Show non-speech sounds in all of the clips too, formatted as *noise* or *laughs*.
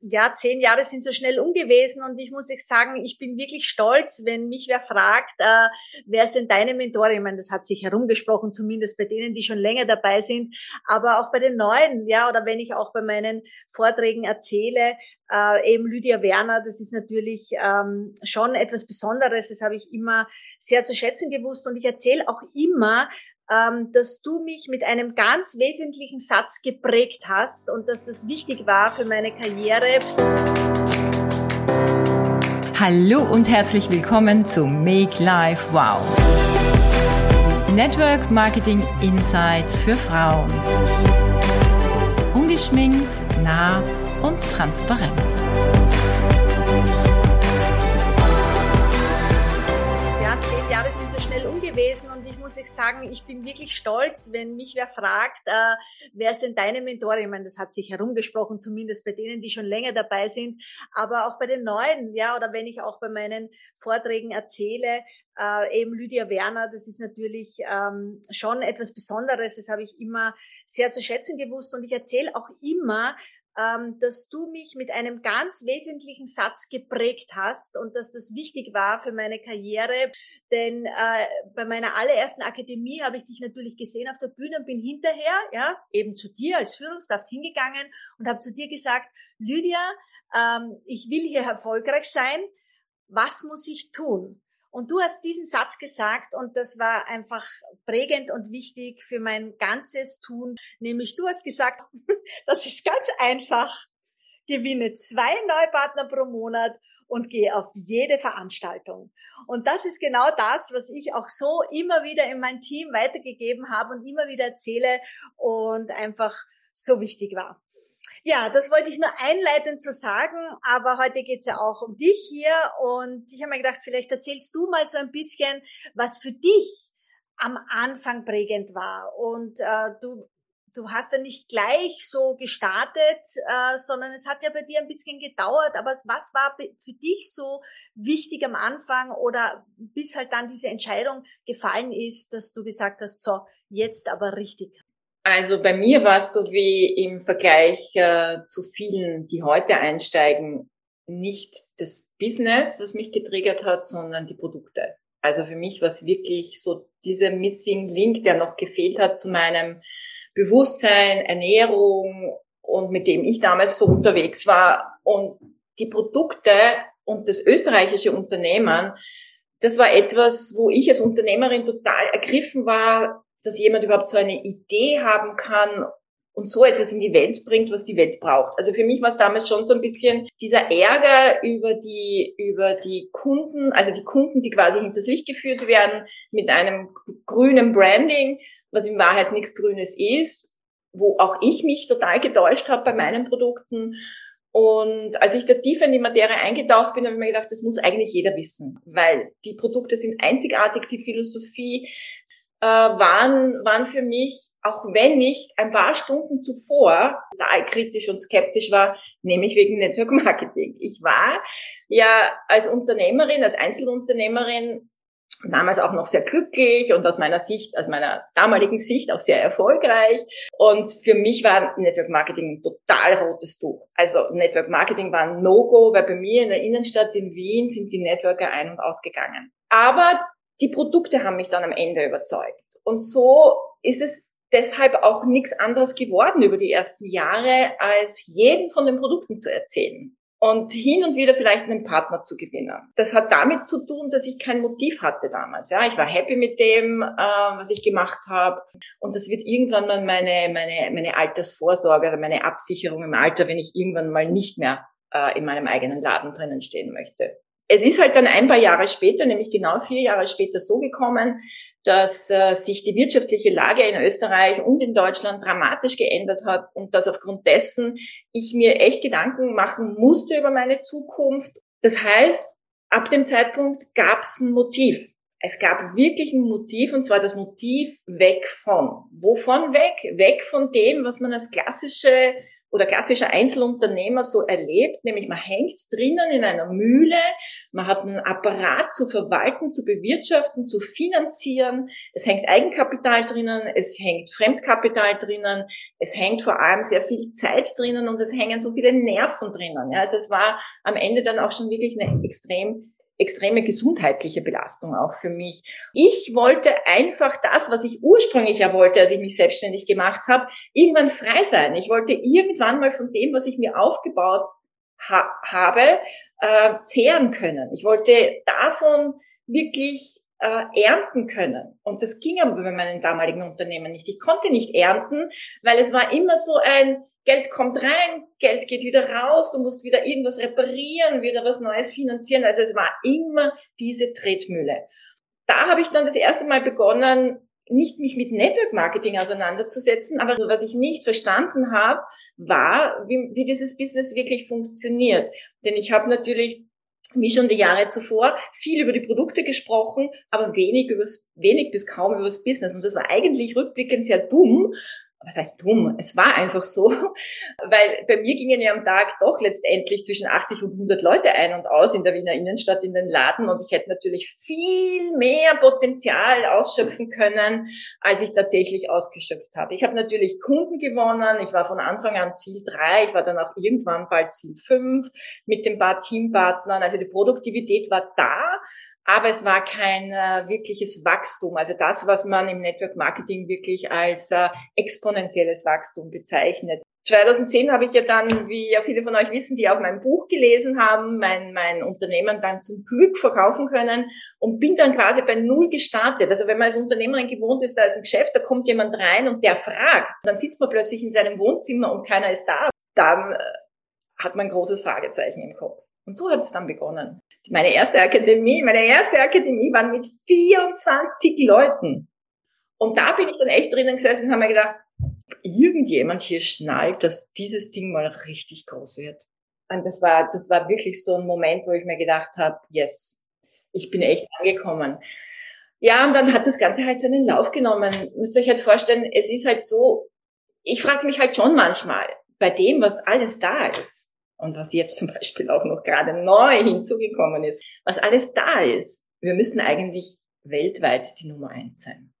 ja, zehn Jahre sind so schnell umgewesen und ich muss euch sagen, ich bin wirklich stolz, wenn mich wer fragt, äh, wer ist denn deine Mentorin? Ich meine, das hat sich herumgesprochen, zumindest bei denen, die schon länger dabei sind, aber auch bei den Neuen, ja, oder wenn ich auch bei meinen Vorträgen erzähle, äh, eben Lydia Werner, das ist natürlich ähm, schon etwas Besonderes, das habe ich immer sehr zu schätzen gewusst und ich erzähle auch immer, dass du mich mit einem ganz wesentlichen Satz geprägt hast und dass das wichtig war für meine Karriere. Hallo und herzlich willkommen zu Make Life Wow. Network Marketing Insights für Frauen. Ungeschminkt, nah und transparent. Gewesen. Und ich muss euch sagen, ich bin wirklich stolz, wenn mich wer fragt, äh, wer ist denn deine Mentorin? Ich meine, das hat sich herumgesprochen, zumindest bei denen, die schon länger dabei sind, aber auch bei den Neuen, ja, oder wenn ich auch bei meinen Vorträgen erzähle, äh, eben Lydia Werner, das ist natürlich ähm, schon etwas Besonderes, das habe ich immer sehr zu schätzen gewusst. Und ich erzähle auch immer, ähm, dass du mich mit einem ganz wesentlichen Satz geprägt hast und dass das wichtig war für meine Karriere. Denn äh, bei meiner allerersten Akademie habe ich dich natürlich gesehen auf der Bühne und bin hinterher, ja, eben zu dir als Führungskraft hingegangen und habe zu dir gesagt, Lydia, ähm, ich will hier erfolgreich sein. Was muss ich tun? Und du hast diesen Satz gesagt und das war einfach prägend und wichtig für mein ganzes Tun. Nämlich du hast gesagt, *laughs* das ist ganz einfach. Gewinne zwei Neupartner pro Monat und gehe auf jede Veranstaltung. Und das ist genau das, was ich auch so immer wieder in mein Team weitergegeben habe und immer wieder erzähle und einfach so wichtig war. Ja, das wollte ich nur einleitend so sagen, aber heute geht's ja auch um dich hier und ich habe mir gedacht, vielleicht erzählst du mal so ein bisschen, was für dich am Anfang prägend war. Und äh, du, du hast ja nicht gleich so gestartet, äh, sondern es hat ja bei dir ein bisschen gedauert. Aber was war für dich so wichtig am Anfang oder bis halt dann diese Entscheidung gefallen ist, dass du gesagt hast, so, jetzt aber richtig? Also bei mir war es so wie im Vergleich äh, zu vielen, die heute einsteigen, nicht das Business, was mich getriggert hat, sondern die Produkte. Also für mich war es wirklich so dieser Missing Link, der noch gefehlt hat zu meinem Bewusstsein, Ernährung und mit dem ich damals so unterwegs war. Und die Produkte und das österreichische Unternehmen, das war etwas, wo ich als Unternehmerin total ergriffen war, dass jemand überhaupt so eine Idee haben kann und so etwas in die Welt bringt, was die Welt braucht. Also für mich war es damals schon so ein bisschen dieser Ärger über die, über die Kunden, also die Kunden, die quasi hinters Licht geführt werden mit einem grünen Branding, was in Wahrheit nichts Grünes ist, wo auch ich mich total getäuscht habe bei meinen Produkten. Und als ich da tiefer in die Materie eingetaucht bin, habe ich mir gedacht, das muss eigentlich jeder wissen, weil die Produkte sind einzigartig, die Philosophie, äh, waren, waren für mich, auch wenn ich ein paar Stunden zuvor total kritisch und skeptisch war, nämlich wegen Network Marketing. Ich war ja als Unternehmerin, als Einzelunternehmerin damals auch noch sehr glücklich und aus meiner Sicht, aus meiner damaligen Sicht auch sehr erfolgreich. Und für mich war Network Marketing ein total rotes Tuch. Also Network Marketing war ein No-Go, weil bei mir in der Innenstadt in Wien sind die Networker ein- und ausgegangen. Aber die Produkte haben mich dann am Ende überzeugt. Und so ist es deshalb auch nichts anderes geworden über die ersten Jahre, als jeden von den Produkten zu erzählen und hin und wieder vielleicht einen Partner zu gewinnen. Das hat damit zu tun, dass ich kein Motiv hatte damals. Ja, ich war happy mit dem, äh, was ich gemacht habe, und das wird irgendwann mal meine meine meine Altersvorsorge oder meine Absicherung im Alter, wenn ich irgendwann mal nicht mehr äh, in meinem eigenen Laden drinnen stehen möchte es ist halt dann ein paar Jahre später, nämlich genau vier Jahre später so gekommen, dass äh, sich die wirtschaftliche Lage in Österreich und in Deutschland dramatisch geändert hat und dass aufgrund dessen ich mir echt Gedanken machen musste über meine Zukunft. Das heißt, ab dem Zeitpunkt gab es ein Motiv. Es gab wirklich ein Motiv und zwar das Motiv weg von. Wovon weg? Weg von dem, was man als klassische oder klassischer Einzelunternehmer so erlebt, nämlich man hängt drinnen in einer Mühle, man hat einen Apparat zu verwalten, zu bewirtschaften, zu finanzieren, es hängt Eigenkapital drinnen, es hängt Fremdkapital drinnen, es hängt vor allem sehr viel Zeit drinnen und es hängen so viele Nerven drinnen. Ja, also es war am Ende dann auch schon wirklich eine extrem extreme gesundheitliche Belastung auch für mich. Ich wollte einfach das, was ich ursprünglich ja wollte, als ich mich selbstständig gemacht habe, irgendwann frei sein. Ich wollte irgendwann mal von dem, was ich mir aufgebaut ha habe, äh, zehren können. Ich wollte davon wirklich äh, ernten können. Und das ging aber bei meinen damaligen Unternehmen nicht. Ich konnte nicht ernten, weil es war immer so ein, Geld kommt rein, Geld geht wieder raus, du musst wieder irgendwas reparieren, wieder was Neues finanzieren. Also es war immer diese Tretmühle. Da habe ich dann das erste Mal begonnen, nicht mich mit Network Marketing auseinanderzusetzen, aber was ich nicht verstanden habe, war, wie, wie dieses Business wirklich funktioniert. Denn ich habe natürlich wie schon die Jahre zuvor, viel über die Produkte gesprochen, aber wenig, übers, wenig bis kaum über das Business. Und das war eigentlich rückblickend sehr dumm, was heißt dumm? Es war einfach so, *laughs* weil bei mir gingen ja am Tag doch letztendlich zwischen 80 und 100 Leute ein und aus in der Wiener Innenstadt in den Laden und ich hätte natürlich viel mehr Potenzial ausschöpfen können, als ich tatsächlich ausgeschöpft habe. Ich habe natürlich Kunden gewonnen, ich war von Anfang an Ziel 3, ich war dann auch irgendwann bald Ziel 5 mit den paar Teampartnern, also die Produktivität war da, aber es war kein äh, wirkliches Wachstum. Also das, was man im Network Marketing wirklich als äh, exponentielles Wachstum bezeichnet. 2010 habe ich ja dann, wie ja viele von euch wissen, die auch mein Buch gelesen haben, mein, mein Unternehmen dann zum Glück verkaufen können und bin dann quasi bei Null gestartet. Also wenn man als Unternehmerin gewohnt ist, da ist ein Geschäft, da kommt jemand rein und der fragt, dann sitzt man plötzlich in seinem Wohnzimmer und keiner ist da, dann äh, hat man ein großes Fragezeichen im Kopf. Und so hat es dann begonnen. Meine erste Akademie, meine erste Akademie waren mit 24 Leuten. Und da bin ich dann echt drinnen gesessen und habe mir gedacht, irgendjemand hier schnallt, dass dieses Ding mal richtig groß wird. Und das war, das war wirklich so ein Moment, wo ich mir gedacht habe, yes, ich bin echt angekommen. Ja, und dann hat das Ganze halt seinen Lauf genommen. Müsst ihr euch halt vorstellen, es ist halt so, ich frage mich halt schon manchmal, bei dem, was alles da ist, und was jetzt zum Beispiel auch noch gerade neu hinzugekommen ist, was alles da ist. Wir müssen eigentlich weltweit die Nummer eins sein.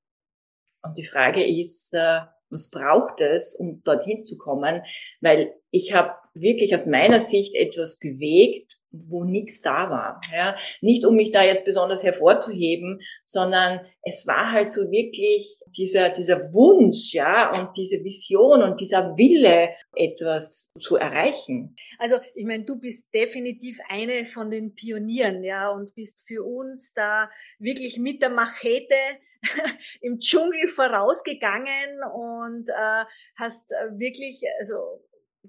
Und die Frage ist, äh, was braucht es, um dorthin zu kommen? Weil ich habe wirklich aus meiner Sicht etwas bewegt, wo nichts da war. Ja, nicht um mich da jetzt besonders hervorzuheben, sondern es war halt so wirklich dieser dieser Wunsch, ja, und diese Vision und dieser Wille, etwas zu erreichen. Also ich meine, du bist definitiv eine von den Pionieren, ja, und bist für uns da wirklich mit der Machete *laughs* im Dschungel vorausgegangen und äh, hast äh, wirklich, also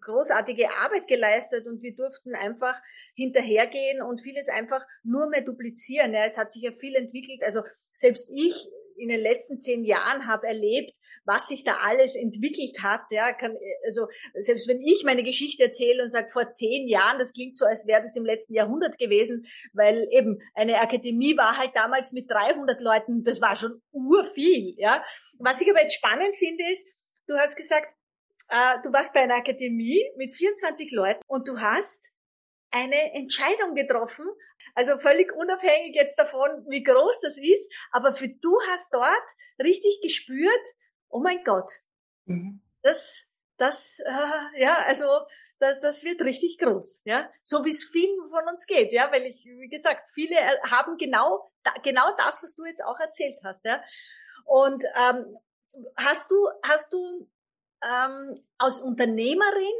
großartige Arbeit geleistet und wir durften einfach hinterhergehen und vieles einfach nur mehr duplizieren. Ja, es hat sich ja viel entwickelt. Also selbst ich in den letzten zehn Jahren habe erlebt, was sich da alles entwickelt hat. Ja, kann, also selbst wenn ich meine Geschichte erzähle und sage vor zehn Jahren, das klingt so, als wäre das im letzten Jahrhundert gewesen, weil eben eine Akademie war halt damals mit 300 Leuten, das war schon urviel. Ja, was ich aber jetzt spannend finde ist, du hast gesagt, du warst bei einer Akademie mit 24 Leuten und du hast eine Entscheidung getroffen, also völlig unabhängig jetzt davon, wie groß das ist, aber für du hast dort richtig gespürt, oh mein Gott, mhm. das, das, äh, ja, also das, das wird richtig groß, ja, so wie es vielen von uns geht, ja, weil ich, wie gesagt, viele haben genau, genau das, was du jetzt auch erzählt hast, ja, und ähm, hast du, hast du ähm, als Unternehmerin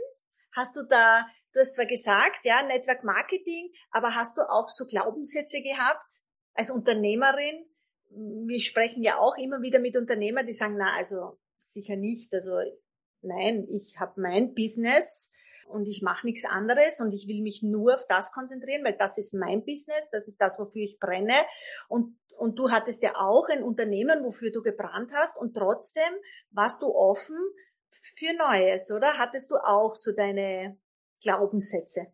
hast du da, du hast zwar gesagt, ja, Network Marketing, aber hast du auch so Glaubenssätze gehabt als Unternehmerin? Wir sprechen ja auch immer wieder mit Unternehmern, die sagen, na, also sicher nicht. Also nein, ich habe mein Business und ich mache nichts anderes und ich will mich nur auf das konzentrieren, weil das ist mein Business, das ist das, wofür ich brenne. Und und du hattest ja auch ein Unternehmen, wofür du gebrannt hast und trotzdem warst du offen für Neues, oder? Hattest du auch so deine Glaubenssätze?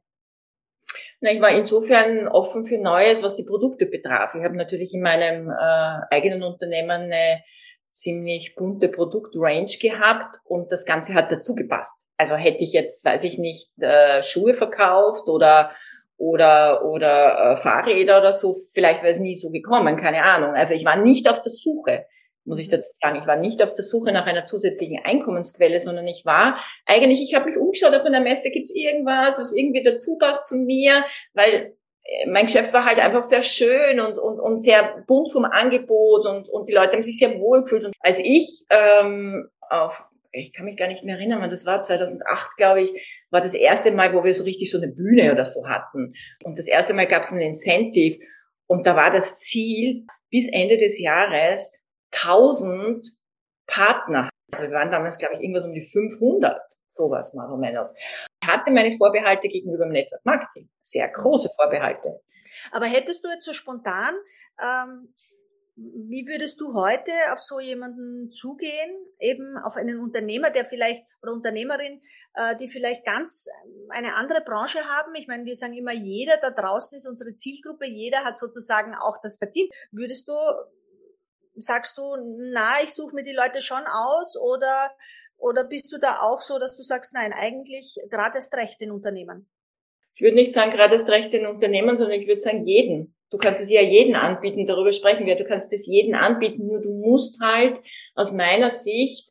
Na, ich war insofern offen für Neues, was die Produkte betraf. Ich habe natürlich in meinem äh, eigenen Unternehmen eine ziemlich bunte Produktrange gehabt und das Ganze hat dazu gepasst. Also hätte ich jetzt, weiß ich nicht, äh, Schuhe verkauft oder oder oder äh, Fahrräder oder so, vielleicht wäre es nie so gekommen, keine Ahnung. Also ich war nicht auf der Suche, muss ich dazu sagen. Ich war nicht auf der Suche nach einer zusätzlichen Einkommensquelle, sondern ich war eigentlich, ich habe mich umgeschaut auf einer Messe, gibt es irgendwas, was irgendwie dazu passt zu mir, weil äh, mein Geschäft war halt einfach sehr schön und, und, und sehr bunt vom Angebot und, und die Leute haben sich sehr wohl gefühlt. Und als ich ähm, auf ich kann mich gar nicht mehr erinnern, das war 2008, glaube ich, war das erste Mal, wo wir so richtig so eine Bühne oder so hatten. Und das erste Mal gab es ein Incentive und da war das Ziel, bis Ende des Jahres 1000 Partner. Also wir waren damals, glaube ich, irgendwas um die 500, sowas mal o menos. Ich hatte meine Vorbehalte gegenüber dem Network Marketing, sehr große Vorbehalte. Aber hättest du jetzt so spontan ähm, wie würdest du heute auf so jemanden zugehen, eben auf einen Unternehmer, der vielleicht oder Unternehmerin, äh, die vielleicht ganz ähm, eine andere Branche haben? Ich meine, wir sagen immer, jeder da draußen ist unsere Zielgruppe, jeder hat sozusagen auch das verdient. Würdest du, sagst du, na, ich suche mir die Leute schon aus oder oder bist du da auch so, dass du sagst, nein, eigentlich gerade erst recht den Unternehmen? Ich würde nicht sagen, gerade erst recht den Unternehmen, sondern ich würde sagen, jeden. Du kannst es ja jeden anbieten, darüber sprechen wir. Du kannst es jeden anbieten, nur du musst halt aus meiner Sicht,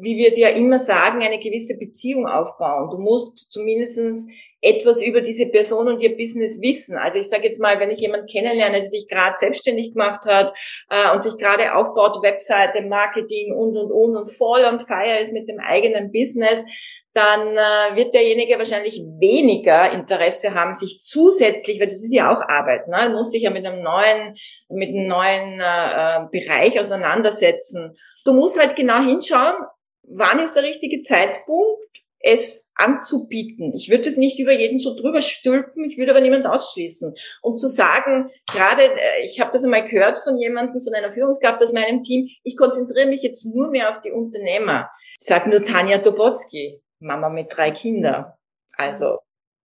wie wir es ja immer sagen, eine gewisse Beziehung aufbauen. Du musst zumindestens etwas über diese Person und ihr Business wissen. Also ich sage jetzt mal, wenn ich jemanden kennenlerne, der sich gerade selbstständig gemacht hat äh, und sich gerade aufbaut, Webseite, Marketing und und und und voll on fire ist mit dem eigenen Business, dann äh, wird derjenige wahrscheinlich weniger Interesse haben, sich zusätzlich, weil das ist ja auch Arbeit, ne? Du musst dich ja mit einem neuen, mit einem neuen äh, äh Bereich auseinandersetzen. Du musst halt genau hinschauen, wann ist der richtige Zeitpunkt, es anzubieten. Ich würde es nicht über jeden so drüber stülpen, ich würde aber niemand ausschließen. Und zu sagen, gerade, äh, ich habe das einmal gehört von jemandem, von einer Führungskraft aus meinem Team, ich konzentriere mich jetzt nur mehr auf die Unternehmer. Sage nur Tanja Dobotsky, Mama mit drei Kindern. Also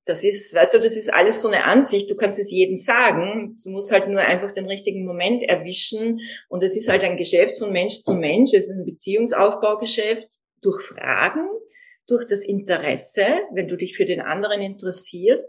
das ist, weißt du, das ist alles so eine Ansicht. Du kannst es jedem sagen. Du musst halt nur einfach den richtigen Moment erwischen. Und es ist halt ein Geschäft von Mensch zu Mensch. Es ist ein Beziehungsaufbaugeschäft durch Fragen, durch das Interesse, wenn du dich für den anderen interessierst.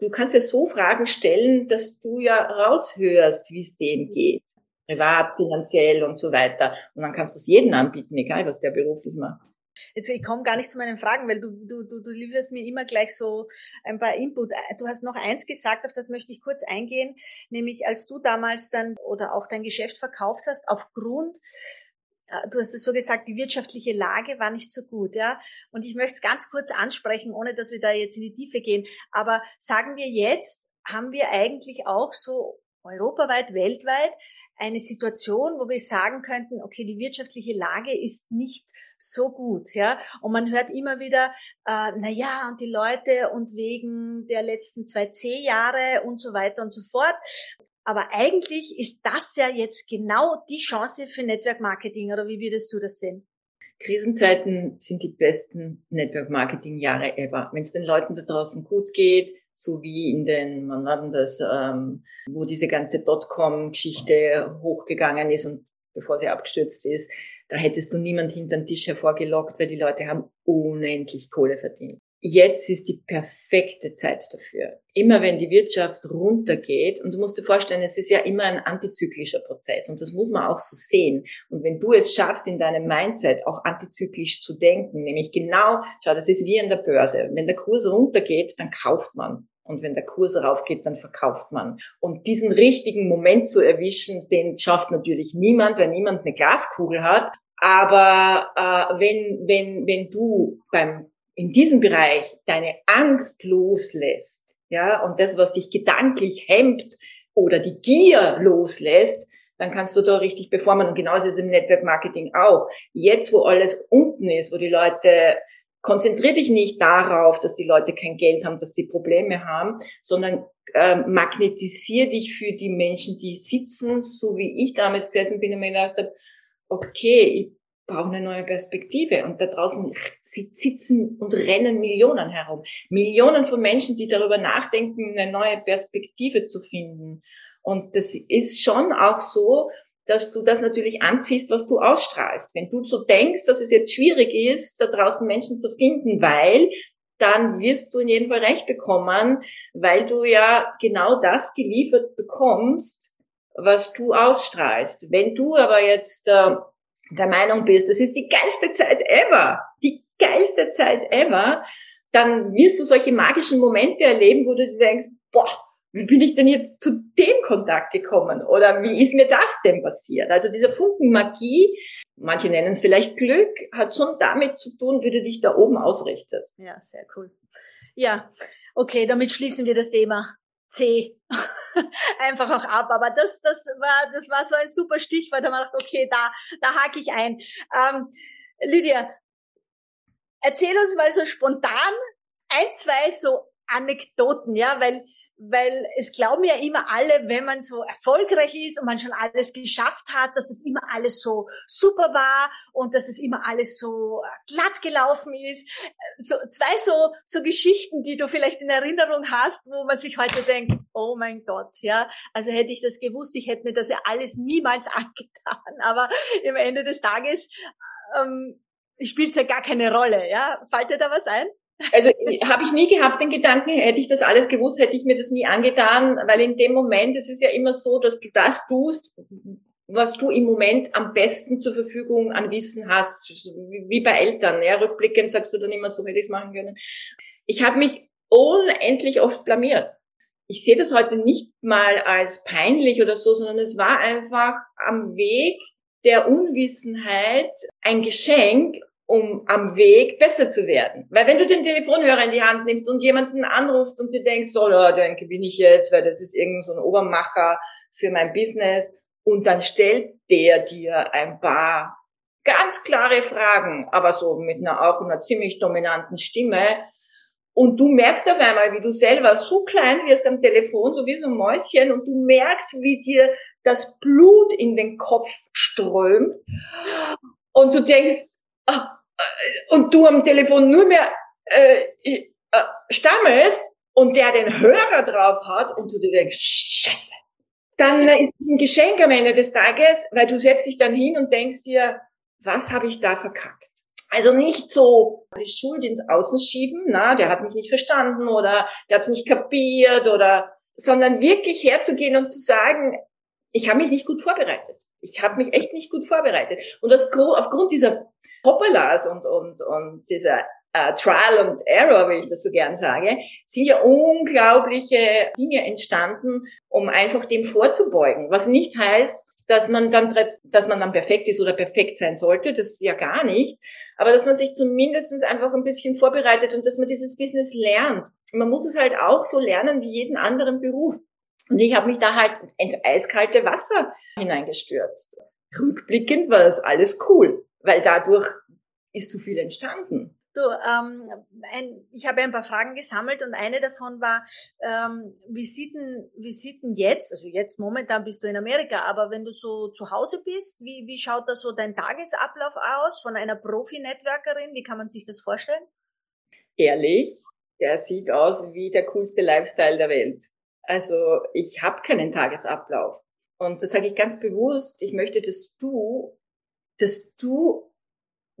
Du kannst ja so Fragen stellen, dass du ja raushörst, wie es dem geht. Privat, finanziell und so weiter. Und dann kannst du es jedem anbieten, egal was der beruflich macht. Jetzt, ich komme gar nicht zu meinen Fragen, weil du, du, du, du lieferst mir immer gleich so ein paar Input. Du hast noch eins gesagt, auf das möchte ich kurz eingehen, nämlich als du damals dann oder auch dein Geschäft verkauft hast, aufgrund äh, du hast es so gesagt, die wirtschaftliche Lage war nicht so gut, ja. Und ich möchte es ganz kurz ansprechen, ohne dass wir da jetzt in die Tiefe gehen. Aber sagen wir jetzt, haben wir eigentlich auch so europaweit, weltweit eine Situation, wo wir sagen könnten, okay, die wirtschaftliche Lage ist nicht so gut, ja. Und man hört immer wieder, äh, na ja, und die Leute und wegen der letzten zwei C-Jahre und so weiter und so fort. Aber eigentlich ist das ja jetzt genau die Chance für Network Marketing, oder wie würdest du das sehen? Krisenzeiten sind die besten Network Marketing Jahre ever. Wenn es den Leuten da draußen gut geht, so wie in den, wann war das, ähm, wo diese ganze Dotcom-Geschichte hochgegangen ist und bevor sie abgestürzt ist, da hättest du niemand hinter den Tisch hervorgelockt, weil die Leute haben unendlich Kohle verdient. Jetzt ist die perfekte Zeit dafür. Immer wenn die Wirtschaft runtergeht, und du musst dir vorstellen, es ist ja immer ein antizyklischer Prozess und das muss man auch so sehen. Und wenn du es schaffst, in deinem Mindset auch antizyklisch zu denken, nämlich genau, schau, das ist wie in der Börse. Wenn der Kurs runtergeht, dann kauft man. Und wenn der Kurs raufgeht, dann verkauft man. Und diesen richtigen Moment zu erwischen, den schafft natürlich niemand, weil niemand eine Glaskugel hat. Aber äh, wenn, wenn, wenn du beim in diesem Bereich deine Angst loslässt, ja, und das, was dich gedanklich hemmt oder die Gier loslässt, dann kannst du da richtig performen. Und genauso ist es im Network Marketing auch. Jetzt, wo alles unten ist, wo die Leute, konzentrier dich nicht darauf, dass die Leute kein Geld haben, dass sie Probleme haben, sondern äh, magnetisier dich für die Menschen, die sitzen, so wie ich damals gesessen bin und mir gedacht habe, okay, brauchen eine neue Perspektive. Und da draußen sitzen und rennen Millionen herum. Millionen von Menschen, die darüber nachdenken, eine neue Perspektive zu finden. Und das ist schon auch so, dass du das natürlich anziehst, was du ausstrahlst. Wenn du so denkst, dass es jetzt schwierig ist, da draußen Menschen zu finden, weil dann wirst du in jedem Fall recht bekommen, weil du ja genau das geliefert bekommst, was du ausstrahlst. Wenn du aber jetzt äh, der Meinung bist, das ist die geilste Zeit ever, die geilste Zeit ever, dann wirst du solche magischen Momente erleben, wo du dir denkst, boah, wie bin ich denn jetzt zu dem Kontakt gekommen? Oder wie ist mir das denn passiert? Also dieser Funken Magie, manche nennen es vielleicht Glück, hat schon damit zu tun, wie du dich da oben ausrichtest. Ja, sehr cool. Ja, okay, damit schließen wir das Thema C *laughs* einfach auch ab. Aber das, das war, das war so ein super Stichwort. Da man dachte, okay, da, da hake ich ein. Ähm, Lydia, erzähl uns mal so spontan ein, zwei so Anekdoten, ja, weil weil es glauben ja immer alle, wenn man so erfolgreich ist und man schon alles geschafft hat, dass das immer alles so super war und dass das immer alles so glatt gelaufen ist. So zwei so so Geschichten, die du vielleicht in Erinnerung hast, wo man sich heute denkt, oh mein Gott, ja, also hätte ich das gewusst, ich hätte mir das ja alles niemals *laughs* angetan. Aber im Ende des Tages ähm, spielt es ja gar keine Rolle, ja. Fällt dir da was ein? Also habe ich nie gehabt den Gedanken, hätte ich das alles gewusst, hätte ich mir das nie angetan, weil in dem Moment, es ist ja immer so, dass du das tust, was du im Moment am besten zur Verfügung an Wissen hast, wie bei Eltern. Ja, rückblickend sagst du dann immer, so hätte ich es machen können. Ich habe mich unendlich oft blamiert. Ich sehe das heute nicht mal als peinlich oder so, sondern es war einfach am Weg der Unwissenheit ein Geschenk um am Weg besser zu werden. Weil wenn du den Telefonhörer in die Hand nimmst und jemanden anrufst und du denkst, so, oh, denke bin ich jetzt, weil das ist irgend so ein Obermacher für mein Business und dann stellt der dir ein paar ganz klare Fragen, aber so mit einer auch einer ziemlich dominanten Stimme und du merkst auf einmal, wie du selber so klein wirst am Telefon, so wie so ein Mäuschen, und du merkst, wie dir das Blut in den Kopf strömt. Und du denkst, ah, und du am Telefon nur mehr äh, äh, stammelst und der den Hörer drauf hat und du dir denkst, scheiße. Dann ist es ein Geschenk am Ende des Tages, weil du setzt dich dann hin und denkst dir, was habe ich da verkackt? Also nicht so die Schuld ins Außen schieben, na, der hat mich nicht verstanden oder der hat es nicht kapiert oder, sondern wirklich herzugehen und zu sagen, ich habe mich nicht gut vorbereitet. Ich habe mich echt nicht gut vorbereitet. Und das, aufgrund dieser Hoppalas und, und, und dieser äh, Trial and Error, wie ich das so gern sage, sind ja unglaubliche Dinge entstanden, um einfach dem vorzubeugen. Was nicht heißt, dass man dann, dass man dann perfekt ist oder perfekt sein sollte, das ja gar nicht, aber dass man sich zumindest einfach ein bisschen vorbereitet und dass man dieses Business lernt. Man muss es halt auch so lernen wie jeden anderen Beruf. Und ich habe mich da halt ins eiskalte Wasser hineingestürzt. Rückblickend war das alles cool weil dadurch ist zu viel entstanden. Du, ähm, ein, ich habe ein paar Fragen gesammelt und eine davon war, ähm, wie, sieht denn, wie sieht denn jetzt, also jetzt momentan bist du in Amerika, aber wenn du so zu Hause bist, wie, wie schaut da so dein Tagesablauf aus von einer Profi-Networkerin? Wie kann man sich das vorstellen? Ehrlich, der sieht aus wie der coolste Lifestyle der Welt. Also ich habe keinen Tagesablauf. Und das sage ich ganz bewusst. Ich möchte, dass du dass du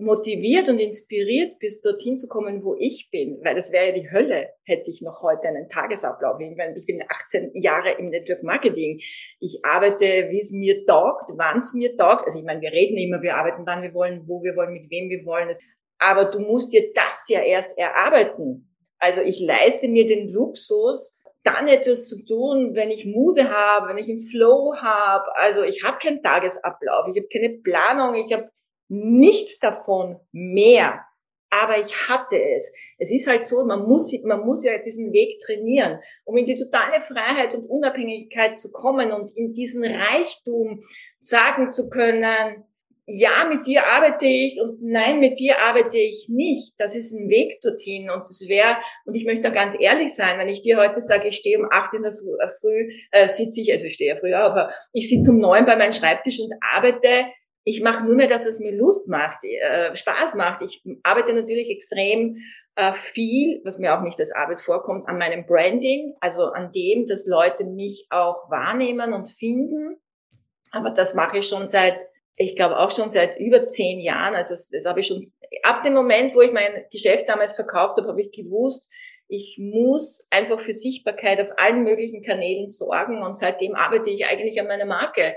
motiviert und inspiriert bist, dorthin zu kommen, wo ich bin. Weil das wäre ja die Hölle, hätte ich noch heute einen Tagesablauf. Ich, bin 18 Jahre im Network Marketing. Ich arbeite, wie es mir taugt, wann es mir taugt. Also ich meine, wir reden immer, wir arbeiten, wann wir wollen, wo wir wollen, mit wem wir wollen. Aber du musst dir das ja erst erarbeiten. Also ich leiste mir den Luxus, dann etwas zu tun, wenn ich Muse habe, wenn ich einen Flow habe. Also ich habe keinen Tagesablauf, ich habe keine Planung, ich habe nichts davon mehr. Aber ich hatte es. Es ist halt so, man muss, man muss ja diesen Weg trainieren, um in die totale Freiheit und Unabhängigkeit zu kommen und in diesen Reichtum sagen zu können, ja, mit dir arbeite ich und nein, mit dir arbeite ich nicht. Das ist ein Weg dorthin und es wäre, und ich möchte da ganz ehrlich sein, wenn ich dir heute sage, ich stehe um acht in der Früh, äh, früh äh, sitze ich, also ich stehe ja früher, aber ich sitze um neun bei meinem Schreibtisch und arbeite. Ich mache nur mehr das, was mir Lust macht, äh, Spaß macht. Ich arbeite natürlich extrem äh, viel, was mir auch nicht als Arbeit vorkommt, an meinem Branding, also an dem, dass Leute mich auch wahrnehmen und finden Aber das mache ich schon seit, ich glaube auch schon seit über zehn Jahren. Also das, das habe ich schon, ab dem Moment, wo ich mein Geschäft damals verkauft habe, habe ich gewusst, ich muss einfach für Sichtbarkeit auf allen möglichen Kanälen sorgen und seitdem arbeite ich eigentlich an meiner Marke.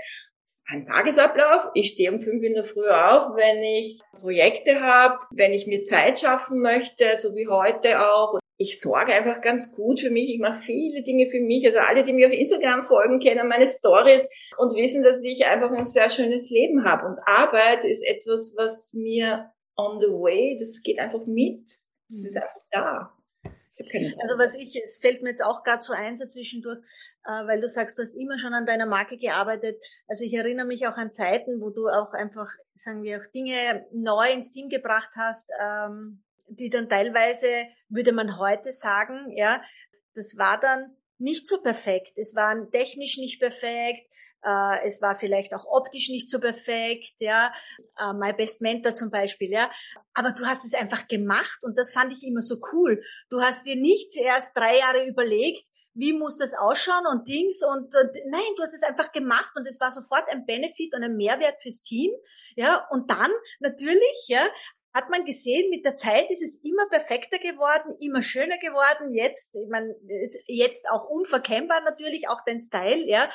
Ein Tagesablauf, ich stehe um fünf in der Früh auf, wenn ich Projekte habe, wenn ich mir Zeit schaffen möchte, so wie heute auch. Ich sorge einfach ganz gut für mich. Ich mache viele Dinge für mich. Also alle, die mir auf Instagram folgen, kennen meine Stories und wissen, dass ich einfach ein sehr schönes Leben habe. Und Arbeit ist etwas, was mir on the way, das geht einfach mit. Das ist einfach da. Also was ich, es fällt mir jetzt auch gerade so ein so zwischendurch, äh, weil du sagst, du hast immer schon an deiner Marke gearbeitet. Also ich erinnere mich auch an Zeiten, wo du auch einfach, sagen wir, auch Dinge neu ins Team gebracht hast, ähm, die dann teilweise, würde man heute sagen, ja, das war dann nicht so perfekt. Es war technisch nicht perfekt. Äh, es war vielleicht auch optisch nicht so perfekt, ja. Äh, My Best Mentor zum Beispiel, ja. Aber du hast es einfach gemacht und das fand ich immer so cool. Du hast dir nicht zuerst drei Jahre überlegt, wie muss das ausschauen und Dings und, und nein, du hast es einfach gemacht und es war sofort ein Benefit und ein Mehrwert fürs Team, ja, und dann natürlich, ja, hat man gesehen, mit der Zeit ist es immer perfekter geworden, immer schöner geworden. Jetzt, ich meine, jetzt auch unverkennbar natürlich, auch dein Style, ja,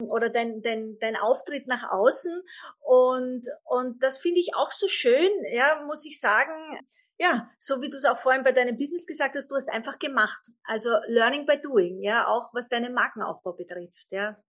oder dein, dein, dein Auftritt nach außen. Und, und das finde ich auch so schön, ja, muss ich sagen. Ja, so wie du es auch vorhin bei deinem Business gesagt hast, du hast einfach gemacht. Also learning by doing, ja, auch was deinen Markenaufbau betrifft, ja.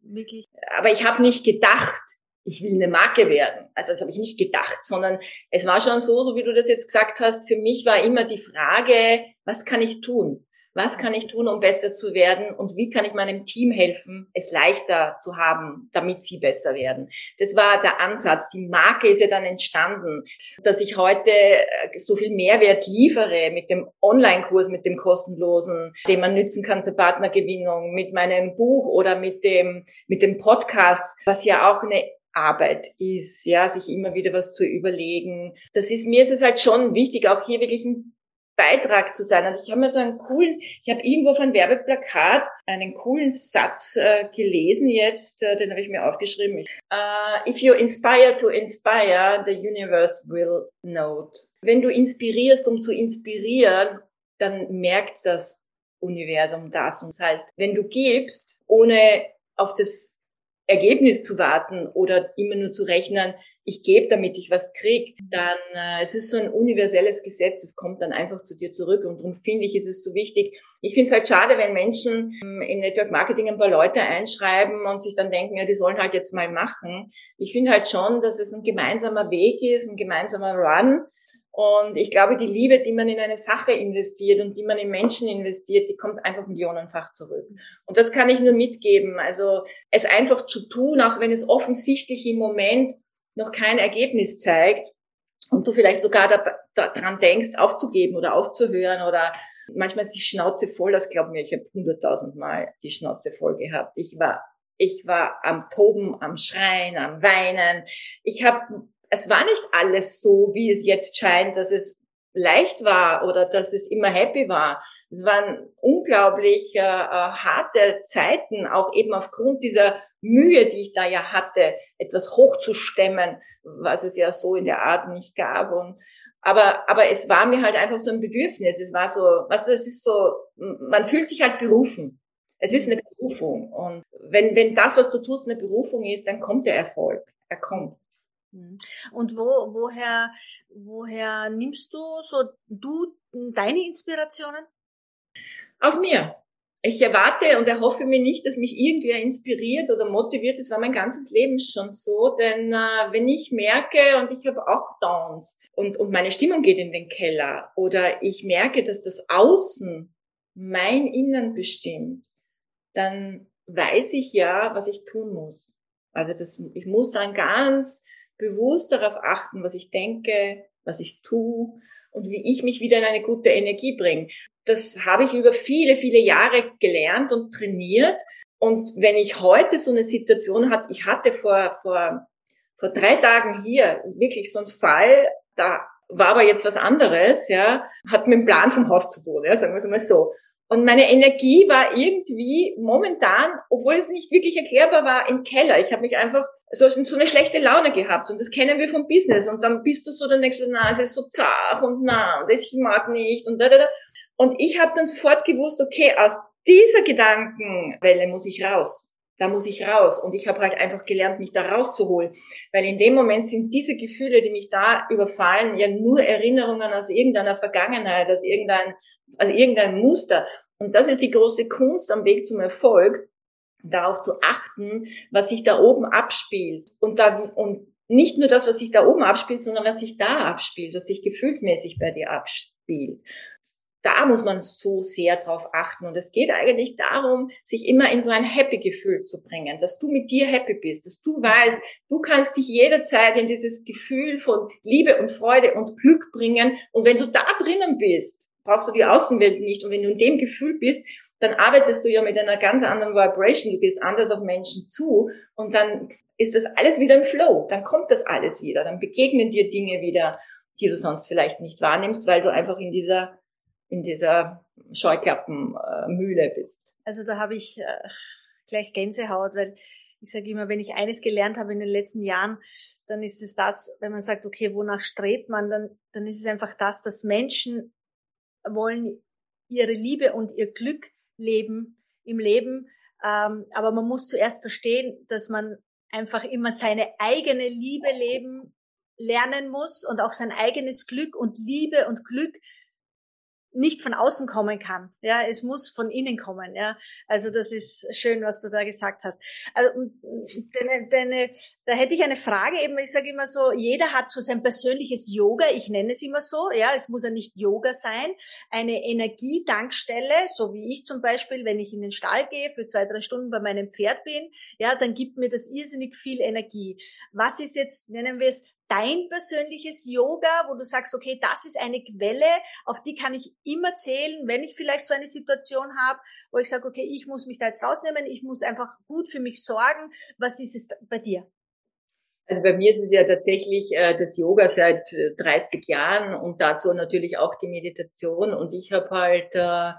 Wirklich. Aber ich habe nicht gedacht, ich will eine Marke werden. Also das habe ich nicht gedacht, sondern es war schon so, so wie du das jetzt gesagt hast, für mich war immer die Frage, was kann ich tun? Was kann ich tun, um besser zu werden? Und wie kann ich meinem Team helfen, es leichter zu haben, damit sie besser werden? Das war der Ansatz. Die Marke ist ja dann entstanden, dass ich heute äh, so viel Mehrwert liefere mit dem Online-Kurs, mit dem kostenlosen, den man nützen kann zur Partnergewinnung, mit meinem Buch oder mit dem, mit dem Podcast, was ja auch eine Arbeit ist, ja, sich immer wieder was zu überlegen. Das ist, mir ist es halt schon wichtig, auch hier wirklich ein Beitrag zu sein. Und ich habe mir so einen coolen, ich habe irgendwo auf Werbeplakat einen coolen Satz äh, gelesen jetzt, äh, den habe ich mir aufgeschrieben. Uh, if you inspire to inspire, the universe will note. Wenn du inspirierst, um zu inspirieren, dann merkt das Universum das. Und das heißt, wenn du gibst, ohne auf das Ergebnis zu warten oder immer nur zu rechnen, ich gebe, damit ich was krieg, dann äh, es ist so ein universelles Gesetz, es kommt dann einfach zu dir zurück und darum finde ich, ist es so wichtig. Ich finde es halt schade, wenn Menschen ähm, im Network Marketing ein paar Leute einschreiben und sich dann denken, ja, die sollen halt jetzt mal machen. Ich finde halt schon, dass es ein gemeinsamer Weg ist, ein gemeinsamer Run und ich glaube, die Liebe, die man in eine Sache investiert und die man in Menschen investiert, die kommt einfach millionenfach zurück. Und das kann ich nur mitgeben. Also es einfach zu tun, auch wenn es offensichtlich im Moment noch kein Ergebnis zeigt und du vielleicht sogar daran denkst, aufzugeben oder aufzuhören oder manchmal die Schnauze voll, das glaub mir, ich habe hunderttausendmal die Schnauze voll gehabt. Ich war ich war am Toben, am Schreien, am Weinen. Ich habe es war nicht alles so, wie es jetzt scheint, dass es leicht war oder dass es immer happy war. Es waren unglaublich äh, äh, harte Zeiten, auch eben aufgrund dieser Mühe, die ich da ja hatte, etwas hochzustemmen, was es ja so in der Art nicht gab. Und, aber, aber es war mir halt einfach so ein Bedürfnis. Es war so, weißt du, es ist so, man fühlt sich halt berufen. Es ist eine Berufung. Und wenn, wenn das, was du tust, eine Berufung ist, dann kommt der Erfolg. Er kommt. Mhm. Und wo, woher, woher nimmst du so du deine Inspirationen? Aus mir. Ich erwarte und erhoffe mir nicht, dass mich irgendwer inspiriert oder motiviert. Das war mein ganzes Leben schon so, denn äh, wenn ich merke und ich habe auch Downs und, und meine Stimmung geht in den Keller oder ich merke, dass das Außen mein Innern bestimmt, dann weiß ich ja, was ich tun muss. Also das, ich muss dann ganz bewusst darauf achten, was ich denke, was ich tue und wie ich mich wieder in eine gute Energie bringe. Das habe ich über viele, viele Jahre gelernt und trainiert. Und wenn ich heute so eine Situation hatte, ich hatte vor, vor, vor drei Tagen hier wirklich so einen Fall, da war aber jetzt was anderes, ja, hat mit dem Plan vom Haus zu tun, ja, sagen wir es mal so. Und meine Energie war irgendwie momentan, obwohl es nicht wirklich erklärbar war, im Keller. Ich habe mich einfach so, so eine schlechte Laune gehabt. Und das kennen wir vom Business. Und dann bist du so der nächste, na, es ist so zart und na, und ich mag nicht und da, da, da. Und ich habe dann sofort gewusst, okay, aus dieser Gedankenwelle muss ich raus. Da muss ich raus. Und ich habe halt einfach gelernt, mich da rauszuholen. Weil in dem Moment sind diese Gefühle, die mich da überfallen, ja nur Erinnerungen aus irgendeiner Vergangenheit, aus irgendein, aus irgendein Muster. Und das ist die große Kunst am Weg zum Erfolg, darauf zu achten, was sich da oben abspielt. Und da, und nicht nur das, was sich da oben abspielt, sondern was sich da abspielt, was sich gefühlsmäßig bei dir abspielt da muss man so sehr drauf achten. Und es geht eigentlich darum, sich immer in so ein Happy-Gefühl zu bringen, dass du mit dir happy bist, dass du weißt, du kannst dich jederzeit in dieses Gefühl von Liebe und Freude und Glück bringen. Und wenn du da drinnen bist, brauchst du die Außenwelt nicht. Und wenn du in dem Gefühl bist, dann arbeitest du ja mit einer ganz anderen Vibration, du gehst anders auf Menschen zu und dann ist das alles wieder im Flow, dann kommt das alles wieder, dann begegnen dir Dinge wieder, die du sonst vielleicht nicht wahrnimmst, weil du einfach in dieser in dieser Scheuklappenmühle bist. Also da habe ich äh, gleich Gänsehaut, weil ich sage immer, wenn ich eines gelernt habe in den letzten Jahren, dann ist es das, wenn man sagt, okay, wonach strebt man, dann, dann ist es einfach das, dass Menschen wollen ihre Liebe und ihr Glück leben im Leben. Ähm, aber man muss zuerst verstehen, dass man einfach immer seine eigene Liebe leben lernen muss und auch sein eigenes Glück und Liebe und Glück nicht von außen kommen kann. Ja, es muss von innen kommen. Ja, also das ist schön, was du da gesagt hast. Also deine, deine, da hätte ich eine Frage eben. Ich sage immer so, jeder hat so sein persönliches Yoga. Ich nenne es immer so. Ja, es muss ja nicht Yoga sein. Eine Energietankstelle, so wie ich zum Beispiel, wenn ich in den Stall gehe für zwei drei Stunden bei meinem Pferd bin. Ja, dann gibt mir das irrsinnig viel Energie. Was ist jetzt, nennen wir es dein persönliches Yoga, wo du sagst, okay, das ist eine Quelle, auf die kann ich immer zählen, wenn ich vielleicht so eine Situation habe, wo ich sage, okay, ich muss mich da jetzt rausnehmen, ich muss einfach gut für mich sorgen. Was ist es bei dir? Also bei mir ist es ja tatsächlich äh, das Yoga seit 30 äh, Jahren und dazu natürlich auch die Meditation. Und ich habe halt äh,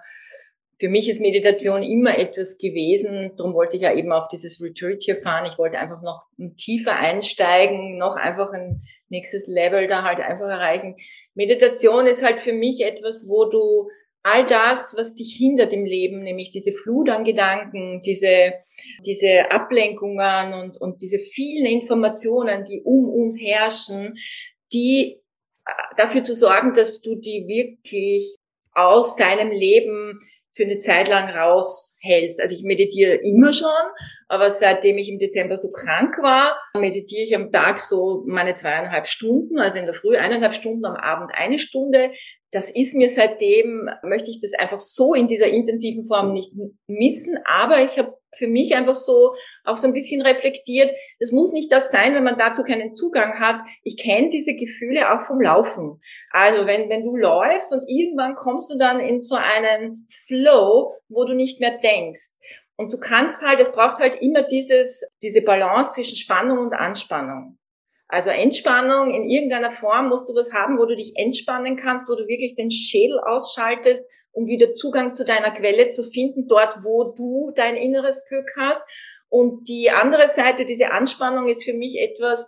für mich ist Meditation immer etwas gewesen. Darum wollte ich ja eben auf dieses Retreat hier fahren. Ich wollte einfach noch tiefer einsteigen, noch einfach ein nächstes Level da halt einfach erreichen. Meditation ist halt für mich etwas, wo du all das, was dich hindert im Leben, nämlich diese Flut an Gedanken, diese, diese Ablenkungen und, und diese vielen Informationen, die um uns herrschen, die äh, dafür zu sorgen, dass du die wirklich aus deinem Leben für eine Zeit lang raushältst. Also ich meditiere immer schon, aber seitdem ich im Dezember so krank war, meditiere ich am Tag so meine zweieinhalb Stunden, also in der Früh eineinhalb Stunden, am Abend eine Stunde. Das ist mir seitdem, möchte ich das einfach so in dieser intensiven Form nicht missen, aber ich habe für mich einfach so auch so ein bisschen reflektiert. Das muss nicht das sein, wenn man dazu keinen Zugang hat. Ich kenne diese Gefühle auch vom Laufen. Also wenn, wenn du läufst und irgendwann kommst du dann in so einen Flow, wo du nicht mehr denkst. Und du kannst halt, es braucht halt immer dieses, diese Balance zwischen Spannung und Anspannung. Also Entspannung in irgendeiner Form musst du was haben, wo du dich entspannen kannst, wo du wirklich den Schädel ausschaltest, um wieder Zugang zu deiner Quelle zu finden, dort wo du dein inneres Glück hast. Und die andere Seite, diese Anspannung ist für mich etwas,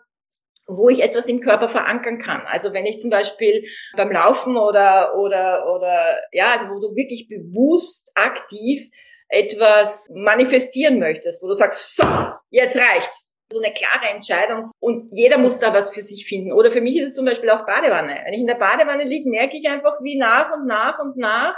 wo ich etwas im Körper verankern kann. Also wenn ich zum Beispiel beim Laufen oder, oder, oder, ja, also wo du wirklich bewusst aktiv etwas manifestieren möchtest, wo du sagst, so, jetzt reicht's so eine klare Entscheidung und jeder muss da was für sich finden. Oder für mich ist es zum Beispiel auch Badewanne. Wenn ich in der Badewanne liege, merke ich einfach, wie nach und nach und nach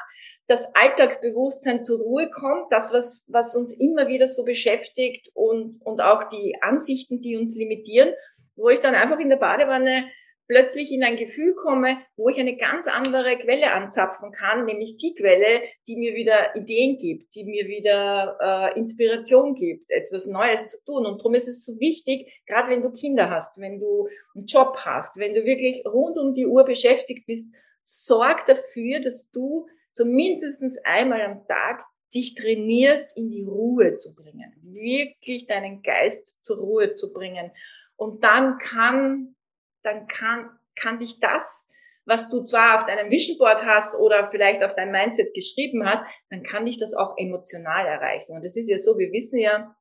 das Alltagsbewusstsein zur Ruhe kommt, das, was, was uns immer wieder so beschäftigt und, und auch die Ansichten, die uns limitieren, wo ich dann einfach in der Badewanne plötzlich in ein Gefühl komme, wo ich eine ganz andere Quelle anzapfen kann, nämlich die Quelle, die mir wieder Ideen gibt, die mir wieder äh, Inspiration gibt, etwas Neues zu tun. Und darum ist es so wichtig, gerade wenn du Kinder hast, wenn du einen Job hast, wenn du wirklich rund um die Uhr beschäftigt bist, sorg dafür, dass du zumindest einmal am Tag dich trainierst, in die Ruhe zu bringen, wirklich deinen Geist zur Ruhe zu bringen. Und dann kann dann kann, kann dich das, was du zwar auf deinem Vision Board hast oder vielleicht auf deinem Mindset geschrieben hast, dann kann dich das auch emotional erreichen. Und das ist ja so, wir wissen ja,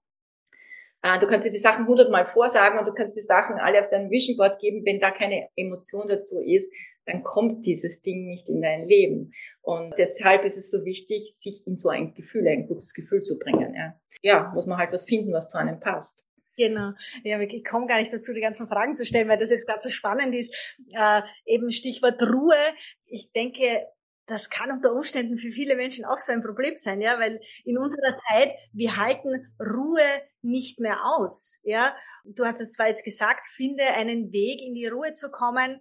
äh, du kannst dir die Sachen hundertmal vorsagen und du kannst die Sachen alle auf dein Vision Board geben. Wenn da keine Emotion dazu ist, dann kommt dieses Ding nicht in dein Leben. Und deshalb ist es so wichtig, sich in so ein Gefühl, ein gutes Gefühl zu bringen. Ja, ja muss man halt was finden, was zu einem passt. Genau. Ja, ich komme gar nicht dazu, die ganzen Fragen zu stellen, weil das jetzt gerade so spannend ist. Äh, eben Stichwort Ruhe. Ich denke, das kann unter Umständen für viele Menschen auch so ein Problem sein, ja, weil in unserer Zeit, wir halten Ruhe nicht mehr aus, ja. Du hast es zwar jetzt gesagt, finde einen Weg in die Ruhe zu kommen,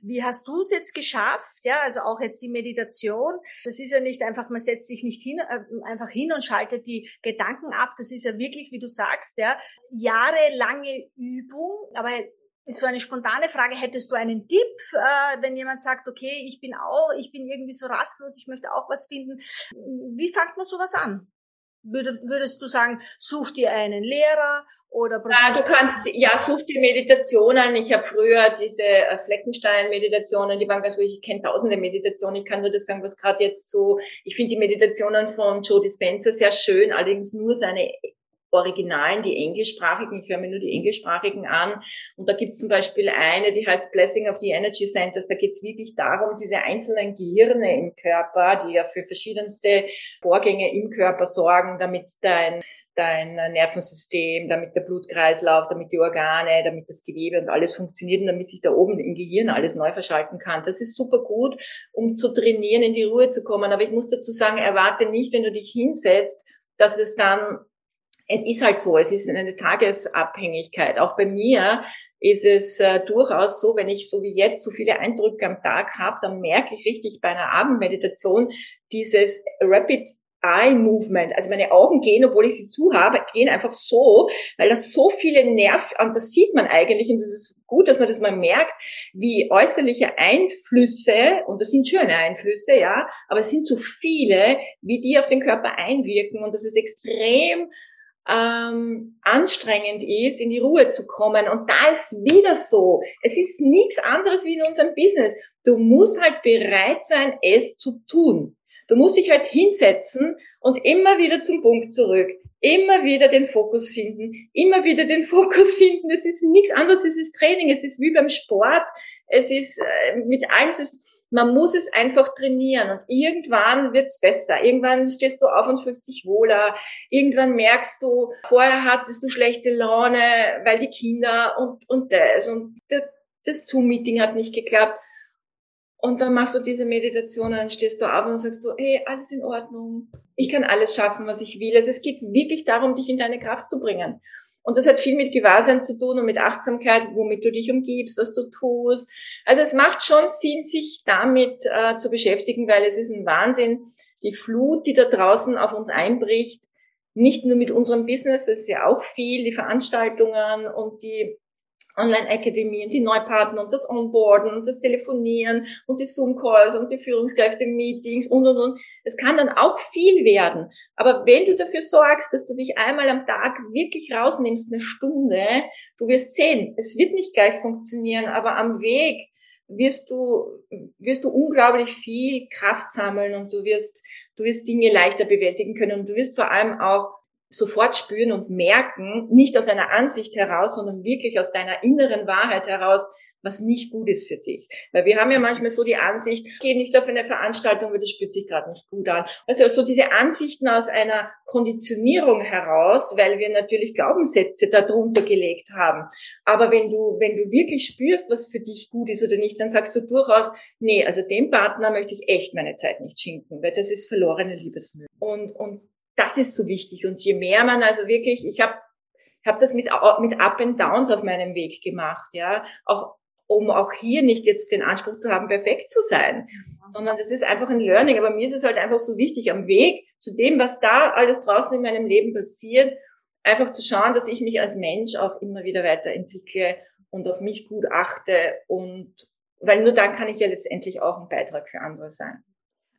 wie hast du es jetzt geschafft? Ja, also auch jetzt die Meditation. Das ist ja nicht einfach, man setzt sich nicht hin, äh, einfach hin und schaltet die Gedanken ab. Das ist ja wirklich, wie du sagst, ja, jahrelange Übung. Aber ist so eine spontane Frage, hättest du einen Tipp, äh, wenn jemand sagt, okay, ich bin auch, ich bin irgendwie so rastlos, ich möchte auch was finden. Wie fängt man sowas an? Würdest du sagen, such dir einen Lehrer oder ja, du kannst, ja, such dir Meditationen. Ich habe früher diese äh, Fleckenstein-Meditationen, die waren ganz ruhig. Ich kenne tausende Meditationen. Ich kann nur das sagen, was gerade jetzt so, ich finde die Meditationen von Joe Dispenza sehr schön, allerdings nur seine Originalen, die englischsprachigen, ich höre mir nur die englischsprachigen an. Und da gibt es zum Beispiel eine, die heißt Blessing of the Energy Centers. Da geht es wirklich darum, diese einzelnen Gehirne im Körper, die ja für verschiedenste Vorgänge im Körper sorgen, damit dein dein Nervensystem, damit der Blutkreislauf, damit die Organe, damit das Gewebe und alles funktioniert und damit sich da oben im Gehirn alles neu verschalten kann. Das ist super gut, um zu trainieren, in die Ruhe zu kommen. Aber ich muss dazu sagen, erwarte nicht, wenn du dich hinsetzt, dass es dann es ist halt so, es ist eine Tagesabhängigkeit. Auch bei mir ist es äh, durchaus so, wenn ich so wie jetzt so viele Eindrücke am Tag habe, dann merke ich richtig bei einer Abendmeditation dieses Rapid Eye Movement, also meine Augen gehen, obwohl ich sie zu habe, gehen einfach so, weil das so viele Nerv, und das sieht man eigentlich, und das ist gut, dass man das mal merkt, wie äußerliche Einflüsse, und das sind schöne Einflüsse, ja, aber es sind so viele, wie die auf den Körper einwirken, und das ist extrem ähm, anstrengend ist, in die Ruhe zu kommen. Und da ist wieder so. Es ist nichts anderes wie in unserem Business. Du musst halt bereit sein, es zu tun. Du musst dich halt hinsetzen und immer wieder zum Punkt zurück. Immer wieder den Fokus finden, immer wieder den *laughs* Fokus finden. Es ist nichts anderes, es ist Training, es ist wie beim Sport, es ist äh, mit ist man muss es einfach trainieren und irgendwann wird's besser. Irgendwann stehst du auf und fühlst dich wohler. Irgendwann merkst du, vorher hattest du schlechte Laune, weil die Kinder und, und das und das Zoom-Meeting hat nicht geklappt. Und dann machst du diese Meditation, dann stehst du auf und sagst so, hey, alles in Ordnung. Ich kann alles schaffen, was ich will. Also es geht wirklich darum, dich in deine Kraft zu bringen. Und das hat viel mit Gewahrsein zu tun und mit Achtsamkeit, womit du dich umgibst, was du tust. Also es macht schon Sinn, sich damit äh, zu beschäftigen, weil es ist ein Wahnsinn, die Flut, die da draußen auf uns einbricht, nicht nur mit unserem Business, das ist ja auch viel, die Veranstaltungen und die Online-Akademie und die Neupartner und das Onboarden und das Telefonieren und die Zoom-Calls und die Führungskräfte-Meetings und, und, und. Es kann dann auch viel werden. Aber wenn du dafür sorgst, dass du dich einmal am Tag wirklich rausnimmst, eine Stunde, du wirst sehen, es wird nicht gleich funktionieren, aber am Weg wirst du, wirst du unglaublich viel Kraft sammeln und du wirst, du wirst Dinge leichter bewältigen können und du wirst vor allem auch sofort spüren und merken, nicht aus einer Ansicht heraus, sondern wirklich aus deiner inneren Wahrheit heraus, was nicht gut ist für dich. Weil wir haben ja manchmal so die Ansicht, geh nicht auf eine Veranstaltung, weil das spürt sich gerade nicht gut an. Also so diese Ansichten aus einer Konditionierung heraus, weil wir natürlich Glaubenssätze darunter gelegt haben. Aber wenn du, wenn du wirklich spürst, was für dich gut ist oder nicht, dann sagst du durchaus, nee, also dem Partner möchte ich echt meine Zeit nicht schinken, weil das ist verlorene Liebesmühe. Und, und das ist so wichtig. Und je mehr man also wirklich, ich habe hab das mit, mit Up and Downs auf meinem Weg gemacht, ja, auch um auch hier nicht jetzt den Anspruch zu haben, perfekt zu sein, sondern das ist einfach ein Learning. Aber mir ist es halt einfach so wichtig, am Weg zu dem, was da alles draußen in meinem Leben passiert, einfach zu schauen, dass ich mich als Mensch auch immer wieder weiterentwickle und auf mich gut achte und weil nur dann kann ich ja letztendlich auch ein Beitrag für andere sein.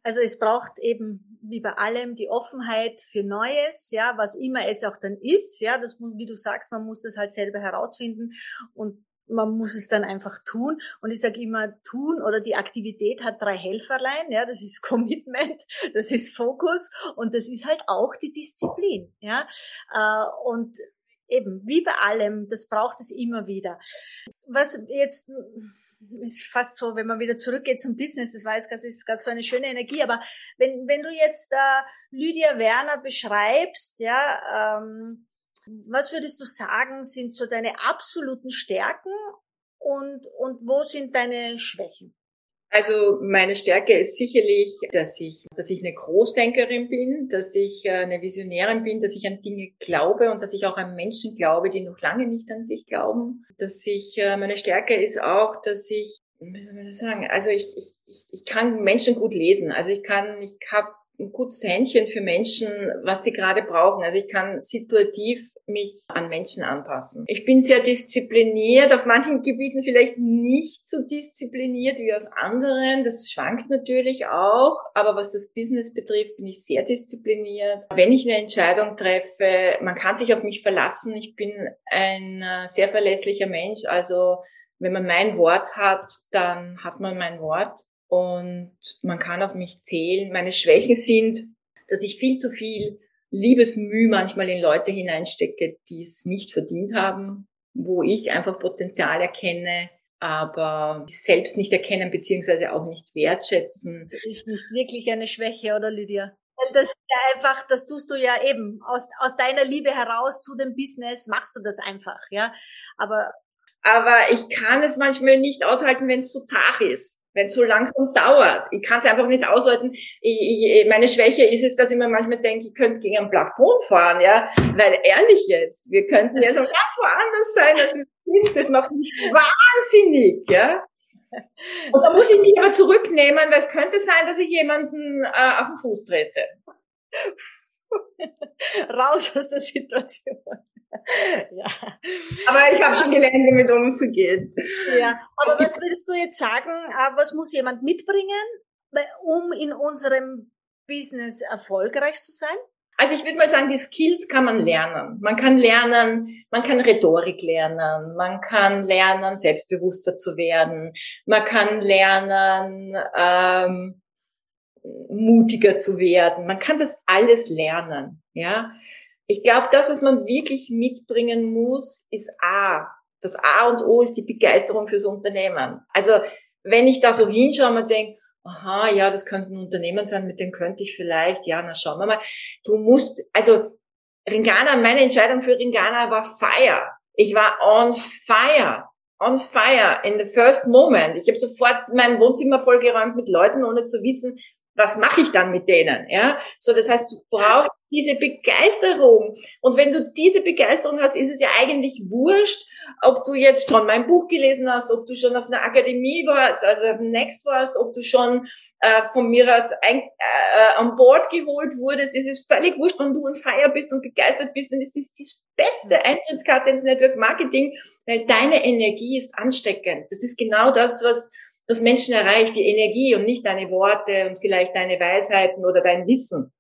Also es braucht eben wie bei allem die Offenheit für Neues, ja, was immer es auch dann ist, ja, das wie du sagst, man muss das halt selber herausfinden und man muss es dann einfach tun. Und ich sage immer, tun oder die Aktivität hat drei Helferlein. Ja, das ist *laughs* Commitment, das ist Fokus und das ist halt auch die Disziplin. Ja, äh, und eben wie bei allem, das braucht es immer wieder. Was jetzt ist fast so, wenn man wieder zurückgeht zum Business, das weiß, das ist ganz so eine schöne Energie, aber wenn, wenn du jetzt äh, Lydia Werner beschreibst, ja, ähm, was würdest du sagen, sind so deine absoluten Stärken und, und wo sind deine Schwächen? Also meine Stärke ist sicherlich, dass ich, dass ich eine Großdenkerin bin, dass ich äh, eine Visionärin bin, dass ich an Dinge glaube und dass ich auch an Menschen glaube, die noch lange nicht an sich glauben. Dass ich, äh, meine Stärke ist auch, dass ich, wie soll man das sagen? Also ich, ich, ich kann Menschen gut lesen. Also ich kann, ich habe ein gutes Händchen für Menschen, was sie gerade brauchen. Also ich kann situativ mich an Menschen anpassen. Ich bin sehr diszipliniert, auf manchen Gebieten vielleicht nicht so diszipliniert wie auf anderen. Das schwankt natürlich auch, aber was das Business betrifft, bin ich sehr diszipliniert. Wenn ich eine Entscheidung treffe, man kann sich auf mich verlassen. Ich bin ein äh, sehr verlässlicher Mensch. Also wenn man mein Wort hat, dann hat man mein Wort und man kann auf mich zählen. Meine Schwächen sind, dass ich viel zu viel Liebesmüh manchmal in Leute hineinstecke, die es nicht verdient haben, wo ich einfach Potenzial erkenne, aber selbst nicht erkennen beziehungsweise auch nicht wertschätzen. Das ist nicht wirklich eine Schwäche, oder Lydia? Das ist ja einfach, das tust du ja eben aus, aus deiner Liebe heraus zu dem Business machst du das einfach, ja. Aber aber ich kann es manchmal nicht aushalten, wenn es so zart ist wenn es so langsam dauert. Ich kann es einfach nicht aushalten. Ich, ich, meine Schwäche ist es, dass ich mir manchmal denke, ich könnte gegen ein Plafond fahren, ja. Weil ehrlich jetzt, wir könnten ja schon ganz woanders sein, als wir sind. Das macht mich wahnsinnig, ja. Und da muss ich mich aber zurücknehmen, weil es könnte sein, dass ich jemanden äh, auf den Fuß trete. Raus aus der Situation. *laughs* ja. Aber ich habe schon gelernt, damit umzugehen. Ja, aber was würdest du jetzt sagen, äh, was muss jemand mitbringen, um in unserem Business erfolgreich zu sein? Also ich würde mal sagen, die Skills kann man lernen. Man kann lernen, man kann Rhetorik lernen, man kann lernen, selbstbewusster zu werden, man kann lernen, ähm, mutiger zu werden. Man kann das alles lernen, ja. Ich glaube, das, was man wirklich mitbringen muss, ist A. Das A und O ist die Begeisterung fürs Unternehmen. Also wenn ich da so hinschaue und denke, aha, ja, das könnte ein Unternehmen sein, mit dem könnte ich vielleicht, ja, na schauen wir mal. Du musst, also Ringana, meine Entscheidung für Ringana war Fire. Ich war on fire. On fire in the first moment. Ich habe sofort mein Wohnzimmer vollgeräumt mit Leuten, ohne zu wissen, was mache ich dann mit denen? Ja, so das heißt, du brauchst diese Begeisterung. Und wenn du diese Begeisterung hast, ist es ja eigentlich wurscht, ob du jetzt schon mein Buch gelesen hast, ob du schon auf einer Akademie warst, also auf Next warst, ob du schon äh, von mir aus ein, äh, an Bord geholt wurdest. Es ist völlig wurscht, wenn du ein Feier bist und begeistert bist. Und es ist die beste Eintrittskarte ins Network Marketing, weil deine Energie ist ansteckend. Das ist genau das, was das Menschen erreicht, die Energie und nicht deine Worte und vielleicht deine Weisheiten oder dein Wissen.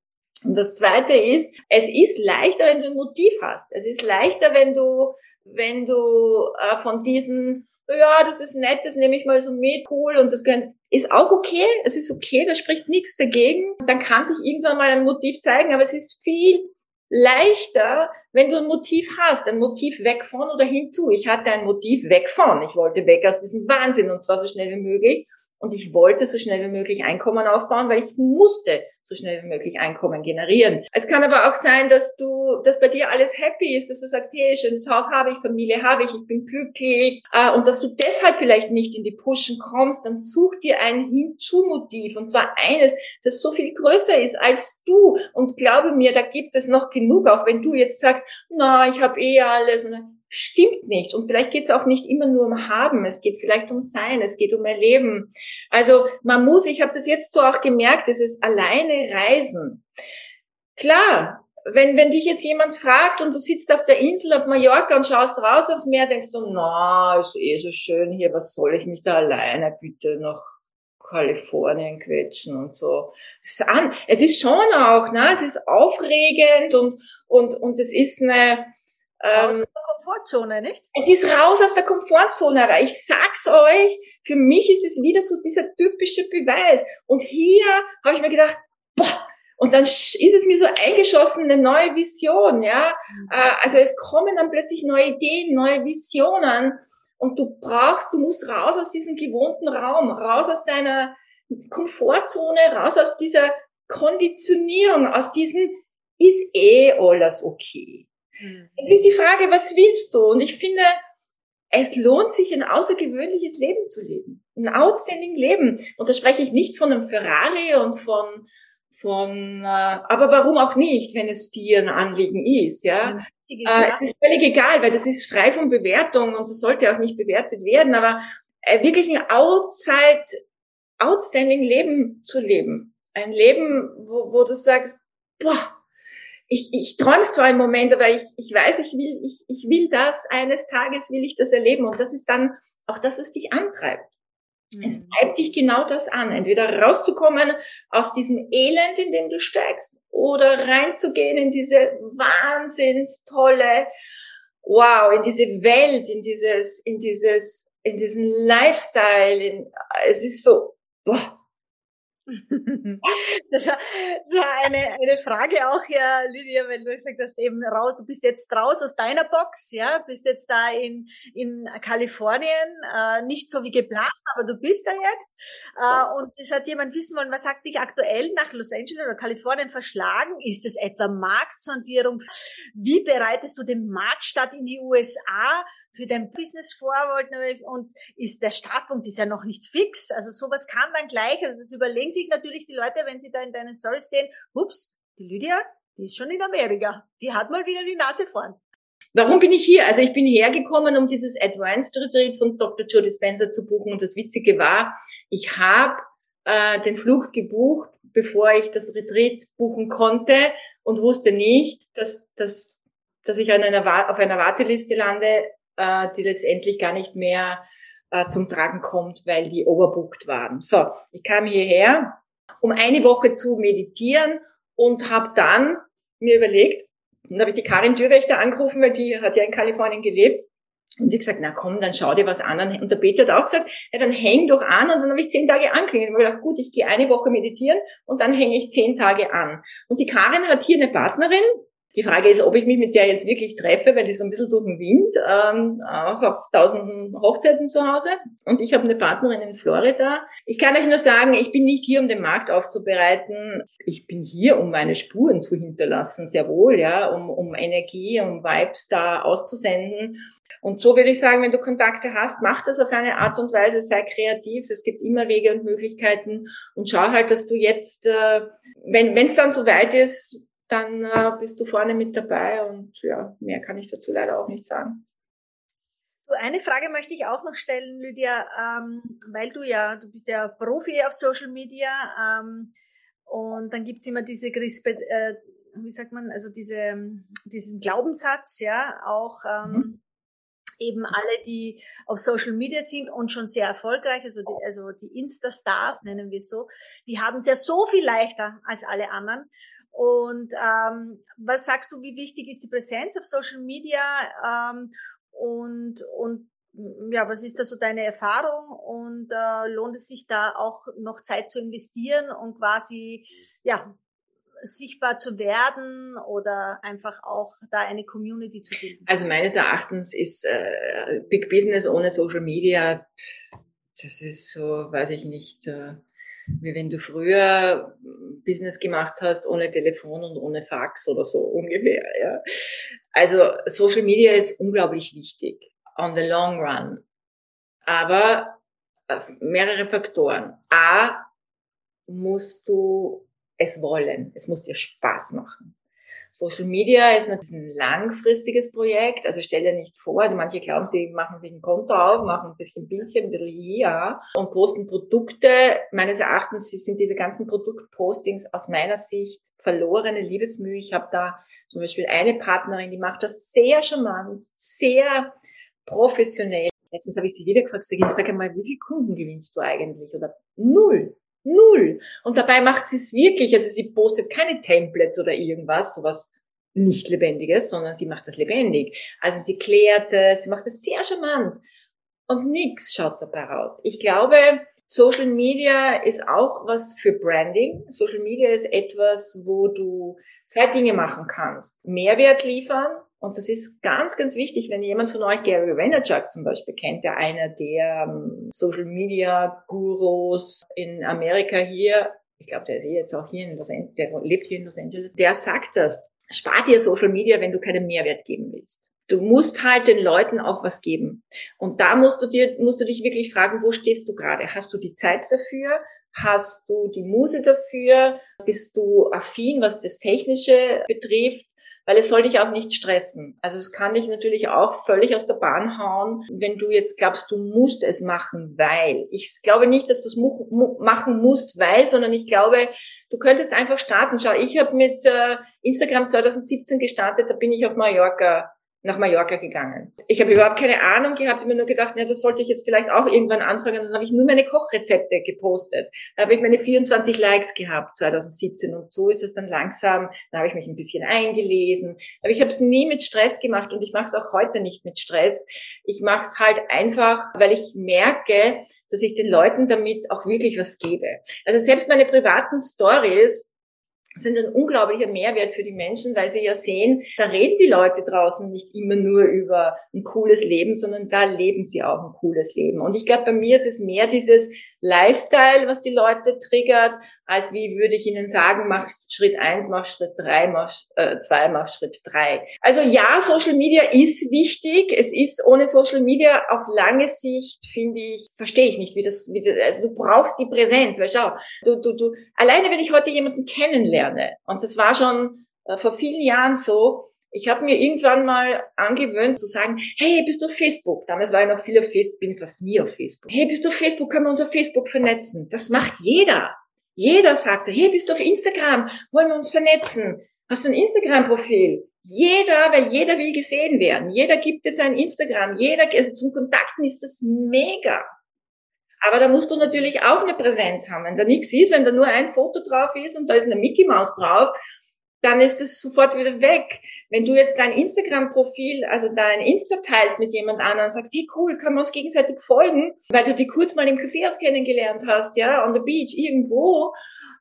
Und das zweite ist, es ist leichter, wenn du ein Motiv hast. Es ist leichter, wenn du, wenn du äh, von diesen, ja, das ist nett, das nehme ich mal so mit, cool, und das können, ist auch okay. Es ist okay, da spricht nichts dagegen. Dann kann sich irgendwann mal ein Motiv zeigen, aber es ist viel leichter, wenn du ein Motiv hast, ein Motiv weg von oder hinzu. Ich hatte ein Motiv weg von. Ich wollte weg aus diesem Wahnsinn und zwar so schnell wie möglich und ich wollte so schnell wie möglich Einkommen aufbauen, weil ich musste so schnell wie möglich Einkommen generieren. Es kann aber auch sein, dass du, dass bei dir alles happy ist, dass du sagst, hey, schönes Haus habe ich, Familie habe ich, ich bin glücklich. Äh, und dass du deshalb vielleicht nicht in die Pushen kommst, dann such dir ein Hinzu-Motiv. Und zwar eines, das so viel größer ist als du. Und glaube mir, da gibt es noch genug, auch wenn du jetzt sagst, na, ich habe eh alles. Und stimmt nicht. Und vielleicht geht es auch nicht immer nur um Haben, es geht vielleicht um Sein, es geht um Erleben. Also man muss, ich habe das jetzt so auch gemerkt, es ist alleine Reisen. Klar, wenn, wenn dich jetzt jemand fragt und du sitzt auf der Insel auf Mallorca und schaust raus aufs Meer, denkst du, na, ist eh so schön hier, was soll ich mich da alleine bitte nach Kalifornien quetschen und so. Es ist, an, es ist schon auch, ne, es ist aufregend und, und, und es ist eine, der Komfortzone, nicht? Es ist raus aus der Komfortzone, aber ich sag's euch, für mich ist es wieder so dieser typische Beweis. Und hier habe ich mir gedacht, boah, und dann ist es mir so eingeschossen, eine neue Vision, ja. Mhm. Äh, also es kommen dann plötzlich neue Ideen, neue Visionen. Und du brauchst, du musst raus aus diesem gewohnten Raum, raus aus deiner Komfortzone, raus aus dieser Konditionierung, aus diesem, ist eh alles okay. Mhm. Es ist die Frage, was willst du? Und ich finde, es lohnt sich, ein außergewöhnliches Leben zu leben. Ein outstanding Leben. Und da spreche ich nicht von einem Ferrari und von, von, äh, aber warum auch nicht, wenn es dir ein Anliegen ist, ja. Äh, es ist völlig egal, weil das ist frei von Bewertung und das sollte auch nicht bewertet werden, aber äh, wirklich ein outside, outstanding Leben zu leben. Ein Leben, wo, wo du sagst, boah, ich, ich träume zwar im Moment, aber ich, ich weiß, ich will, ich, ich will das, eines Tages will ich das erleben und das ist dann auch das, was dich antreibt. Es mhm. treibt dich genau das an, entweder rauszukommen aus diesem Elend, in dem du steigst, oder reinzugehen in diese wahnsinns tolle, wow, in diese Welt, in dieses, in dieses, in diesen Lifestyle. In, es ist so, boah, *laughs* Das war, das war eine, eine Frage auch, ja, Lydia, weil du gesagt hast, eben raus, du bist jetzt raus aus deiner Box, ja, bist jetzt da in, in Kalifornien, äh, nicht so wie geplant, aber du bist da jetzt. Äh, und es hat jemand wissen wollen, was sagt dich aktuell nach Los Angeles oder Kalifornien verschlagen? Ist es etwa Marktsondierung? Wie bereitest du den Markt statt in die USA? Für dein Business vor und ist der Startpunkt ist ja noch nicht fix. Also sowas kam dann gleich. Also das überlegen sich natürlich die Leute, wenn sie da in deinen Stories sehen, hups, die Lydia, die ist schon in Amerika. Die hat mal wieder die Nase vorn. Warum bin ich hier? Also ich bin hergekommen, um dieses Advanced Retreat von Dr. Joe Dispenza zu buchen. Und das Witzige war, ich habe äh, den Flug gebucht, bevor ich das Retreat buchen konnte und wusste nicht, dass, dass, dass ich an einer, auf einer Warteliste lande, äh, die letztendlich gar nicht mehr äh, zum Tragen kommt, weil die overbooked waren. So, ich kam hierher, um eine Woche zu meditieren und habe dann mir überlegt, dann habe ich die Karin Dürwächter angerufen, weil die hat ja in Kalifornien gelebt. Und ich gesagt, na komm, dann schau dir was an. Und der Peter hat auch gesagt, ja, dann häng doch an. Und dann habe ich zehn Tage angehängt. Und ich gedacht, gut, ich gehe eine Woche meditieren und dann hänge ich zehn Tage an. Und die Karin hat hier eine Partnerin, die Frage ist, ob ich mich mit der jetzt wirklich treffe, weil die so ein bisschen durch den Wind, ähm, auch auf tausenden Hochzeiten zu Hause. Und ich habe eine Partnerin in Florida. Ich kann euch nur sagen, ich bin nicht hier, um den Markt aufzubereiten. Ich bin hier, um meine Spuren zu hinterlassen, sehr wohl, ja, um, um Energie, um Vibes da auszusenden. Und so würde ich sagen, wenn du Kontakte hast, mach das auf eine Art und Weise, sei kreativ. Es gibt immer Wege und Möglichkeiten und schau halt, dass du jetzt, äh, wenn es dann soweit ist, dann äh, bist du vorne mit dabei und ja, mehr kann ich dazu leider auch nicht sagen. Eine Frage möchte ich auch noch stellen, Lydia, ähm, weil du ja, du bist ja Profi auf Social Media ähm, und dann gibt's immer diese, äh, wie sagt man, also diese, diesen Glaubenssatz, ja, auch ähm, mhm. eben alle, die auf Social Media sind und schon sehr erfolgreich, also die, also die Insta-Stars nennen wir so, die haben es ja so viel leichter als alle anderen. Und ähm, was sagst du, wie wichtig ist die Präsenz auf Social Media? Ähm, und, und ja, was ist da so deine Erfahrung? Und äh, lohnt es sich da auch noch Zeit zu investieren und quasi ja sichtbar zu werden oder einfach auch da eine Community zu bilden? Also meines Erachtens ist äh, Big Business ohne Social Media, das ist so, weiß ich nicht. Äh, wie wenn du früher Business gemacht hast ohne Telefon und ohne Fax oder so ungefähr. Ja. Also Social Media ist unglaublich wichtig on the long run. Aber äh, mehrere Faktoren. A, musst du es wollen. Es muss dir Spaß machen. Social Media ist ein langfristiges Projekt, also stell dir nicht vor, also manche glauben, sie machen sich ein Konto auf, machen ein bisschen Bildchen, ein bisschen hier und posten Produkte. Meines Erachtens sind diese ganzen Produktpostings aus meiner Sicht verlorene Liebesmühe. Ich habe da zum Beispiel eine Partnerin, die macht das sehr charmant, sehr professionell. Letztens habe ich sie wieder gefragt, ich sage mal, wie viele Kunden gewinnst du eigentlich? Oder null. Null. Und dabei macht sie es wirklich, also sie postet keine Templates oder irgendwas, sowas nicht Lebendiges, sondern sie macht es lebendig. Also sie klärt es, sie macht es sehr charmant. Und nichts schaut dabei raus. Ich glaube, Social Media ist auch was für Branding. Social Media ist etwas, wo du zwei Dinge machen kannst. Mehrwert liefern. Und das ist ganz, ganz wichtig, wenn jemand von euch Gary Vaynerchuk zum Beispiel kennt, der einer der um, Social Media Gurus in Amerika hier, ich glaube, der ist eh jetzt auch hier in Los Angeles, der lebt hier in Los Angeles, der sagt das. Spar dir Social Media, wenn du keinen Mehrwert geben willst. Du musst halt den Leuten auch was geben. Und da musst du dir, musst du dich wirklich fragen, wo stehst du gerade? Hast du die Zeit dafür? Hast du die Muse dafür? Bist du affin, was das Technische betrifft? Weil es soll dich auch nicht stressen. Also es kann dich natürlich auch völlig aus der Bahn hauen, wenn du jetzt glaubst, du musst es machen, weil. Ich glaube nicht, dass du es machen musst, weil, sondern ich glaube, du könntest einfach starten. Schau, ich habe mit äh, Instagram 2017 gestartet, da bin ich auf Mallorca nach Mallorca gegangen. Ich habe überhaupt keine Ahnung gehabt, mir nur gedacht, na, das sollte ich jetzt vielleicht auch irgendwann anfangen. Dann habe ich nur meine Kochrezepte gepostet. Da habe ich meine 24 Likes gehabt 2017 und so ist es dann langsam. Da habe ich mich ein bisschen eingelesen. Aber ich habe es nie mit Stress gemacht und ich mache es auch heute nicht mit Stress. Ich mache es halt einfach, weil ich merke, dass ich den Leuten damit auch wirklich was gebe. Also selbst meine privaten Stories sind ein unglaublicher Mehrwert für die Menschen, weil sie ja sehen, da reden die Leute draußen nicht immer nur über ein cooles Leben, sondern da leben sie auch ein cooles Leben. Und ich glaube, bei mir ist es mehr dieses Lifestyle, was die Leute triggert, als wie würde ich ihnen sagen, mach Schritt eins, mach Schritt drei, mach äh, zwei, mach Schritt drei. Also ja, Social Media ist wichtig. Es ist ohne Social Media auf lange Sicht, finde ich, verstehe ich nicht, wie das, wie das, also du brauchst die Präsenz, weil schau, du, du, du, alleine wenn ich heute jemanden kennenlerne, und das war schon äh, vor vielen Jahren so, ich habe mir irgendwann mal angewöhnt zu sagen, hey, bist du auf Facebook? Damals war ich noch viel auf Facebook, bin fast nie auf Facebook. Hey, bist du auf Facebook? Können wir uns auf Facebook vernetzen? Das macht jeder. Jeder sagte, hey, bist du auf Instagram? Wollen wir uns vernetzen? Hast du ein Instagram-Profil? Jeder, weil jeder will gesehen werden. Jeder gibt jetzt ein Instagram. Jeder, also zum Kontakten ist das mega. Aber da musst du natürlich auch eine Präsenz haben. Wenn da nichts ist, wenn da nur ein Foto drauf ist und da ist eine Mickey Maus drauf dann ist es sofort wieder weg. Wenn du jetzt dein Instagram-Profil, also dein Insta teilst mit jemand anderem, sagst, hey cool, können wir uns gegenseitig folgen, weil du die kurz mal im Kaffeehaus kennengelernt hast, ja, on the beach, irgendwo,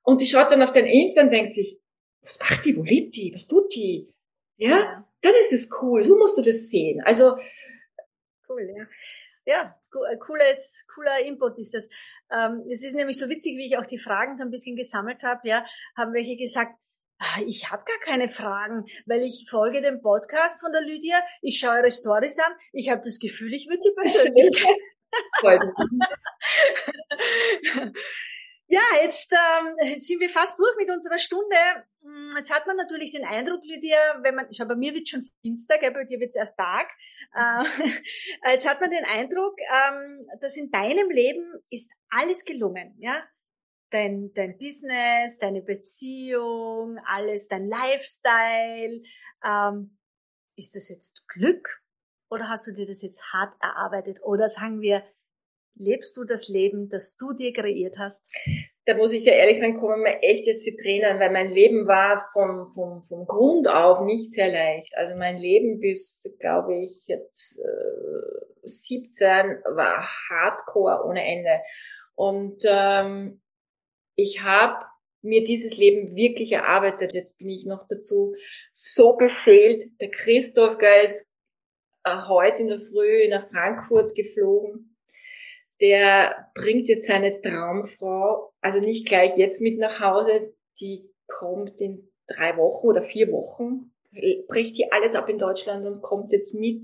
und die schaut dann auf dein Insta und denkt sich, was macht die, wo lebt die, was tut die? Ja, dann ist es cool, so musst du das sehen. Also, cool, ja. Ja, äh, cooles, cooler Input ist das. Ähm, es ist nämlich so witzig, wie ich auch die Fragen so ein bisschen gesammelt habe, ja, haben welche gesagt, ich habe gar keine Fragen, weil ich folge dem Podcast von der Lydia, ich schaue ihre Stories an, ich habe das Gefühl, ich würde sie persönlich. *laughs* ja, jetzt ähm, sind wir fast durch mit unserer Stunde. Hm, jetzt hat man natürlich den Eindruck, Lydia, wenn man, schau, bei mir wird schon Dienstag, bei dir wird es erst Tag. Äh, *laughs* jetzt hat man den Eindruck, ähm, dass in deinem Leben ist alles gelungen, ja dein, dein Business, deine Beziehung, alles, dein Lifestyle. Ähm, ist das jetzt Glück oder hast du dir das jetzt hart erarbeitet? Oder sagen wir, lebst du das Leben, das du dir kreiert hast? Da muss ich ja ehrlich sagen, kommen mir echt jetzt die Tränen, weil mein Leben war vom, vom, vom Grund auf nicht sehr leicht. Also mein Leben bis, glaube ich, jetzt äh, 17 war hardcore ohne Ende. Und ähm, ich habe mir dieses Leben wirklich erarbeitet. Jetzt bin ich noch dazu so beseelt. Der Christoph Geil ist äh, heute in der Früh nach Frankfurt geflogen. Der bringt jetzt seine Traumfrau, also nicht gleich jetzt mit nach Hause, die kommt in drei Wochen oder vier Wochen, bricht hier alles ab in Deutschland und kommt jetzt mit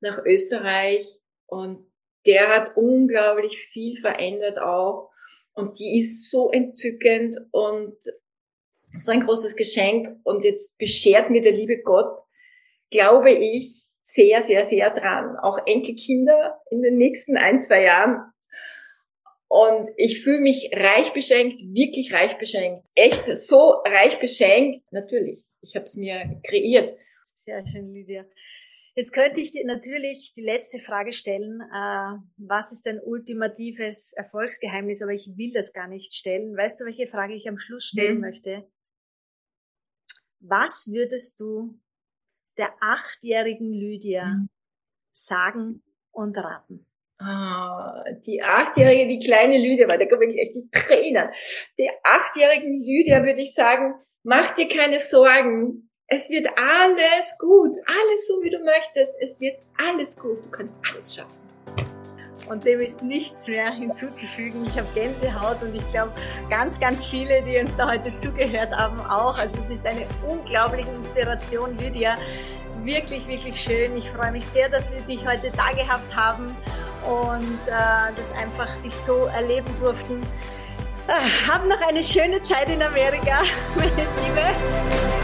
nach Österreich. Und der hat unglaublich viel verändert auch und die ist so entzückend und so ein großes Geschenk. Und jetzt beschert mir der liebe Gott, glaube ich, sehr, sehr, sehr dran. Auch Enkelkinder in den nächsten ein, zwei Jahren. Und ich fühle mich reich beschenkt, wirklich reich beschenkt. Echt so reich beschenkt. Natürlich, ich habe es mir kreiert. Sehr schön, Lydia. Jetzt könnte ich dir natürlich die letzte Frage stellen. Äh, was ist dein ultimatives Erfolgsgeheimnis? Aber ich will das gar nicht stellen. Weißt du, welche Frage ich am Schluss stellen mhm. möchte? Was würdest du der achtjährigen Lydia mhm. sagen und raten? Ah, die achtjährige, die kleine Lydia, weil da kommen wirklich echt die Tränen. Die achtjährigen Lydia würde ich sagen, mach dir keine Sorgen. Es wird alles gut. Alles so, wie du möchtest. Es wird alles gut. Du kannst alles schaffen und dem ist nichts mehr hinzuzufügen. Ich habe Gänsehaut und ich glaube, ganz, ganz viele, die uns da heute zugehört haben, auch. Also du bist eine unglaubliche Inspiration, Lydia. Wirklich, wirklich schön. Ich freue mich sehr, dass wir dich heute da gehabt haben und äh, das einfach dich so erleben durften. Äh, haben noch eine schöne Zeit in Amerika, *laughs* meine Liebe.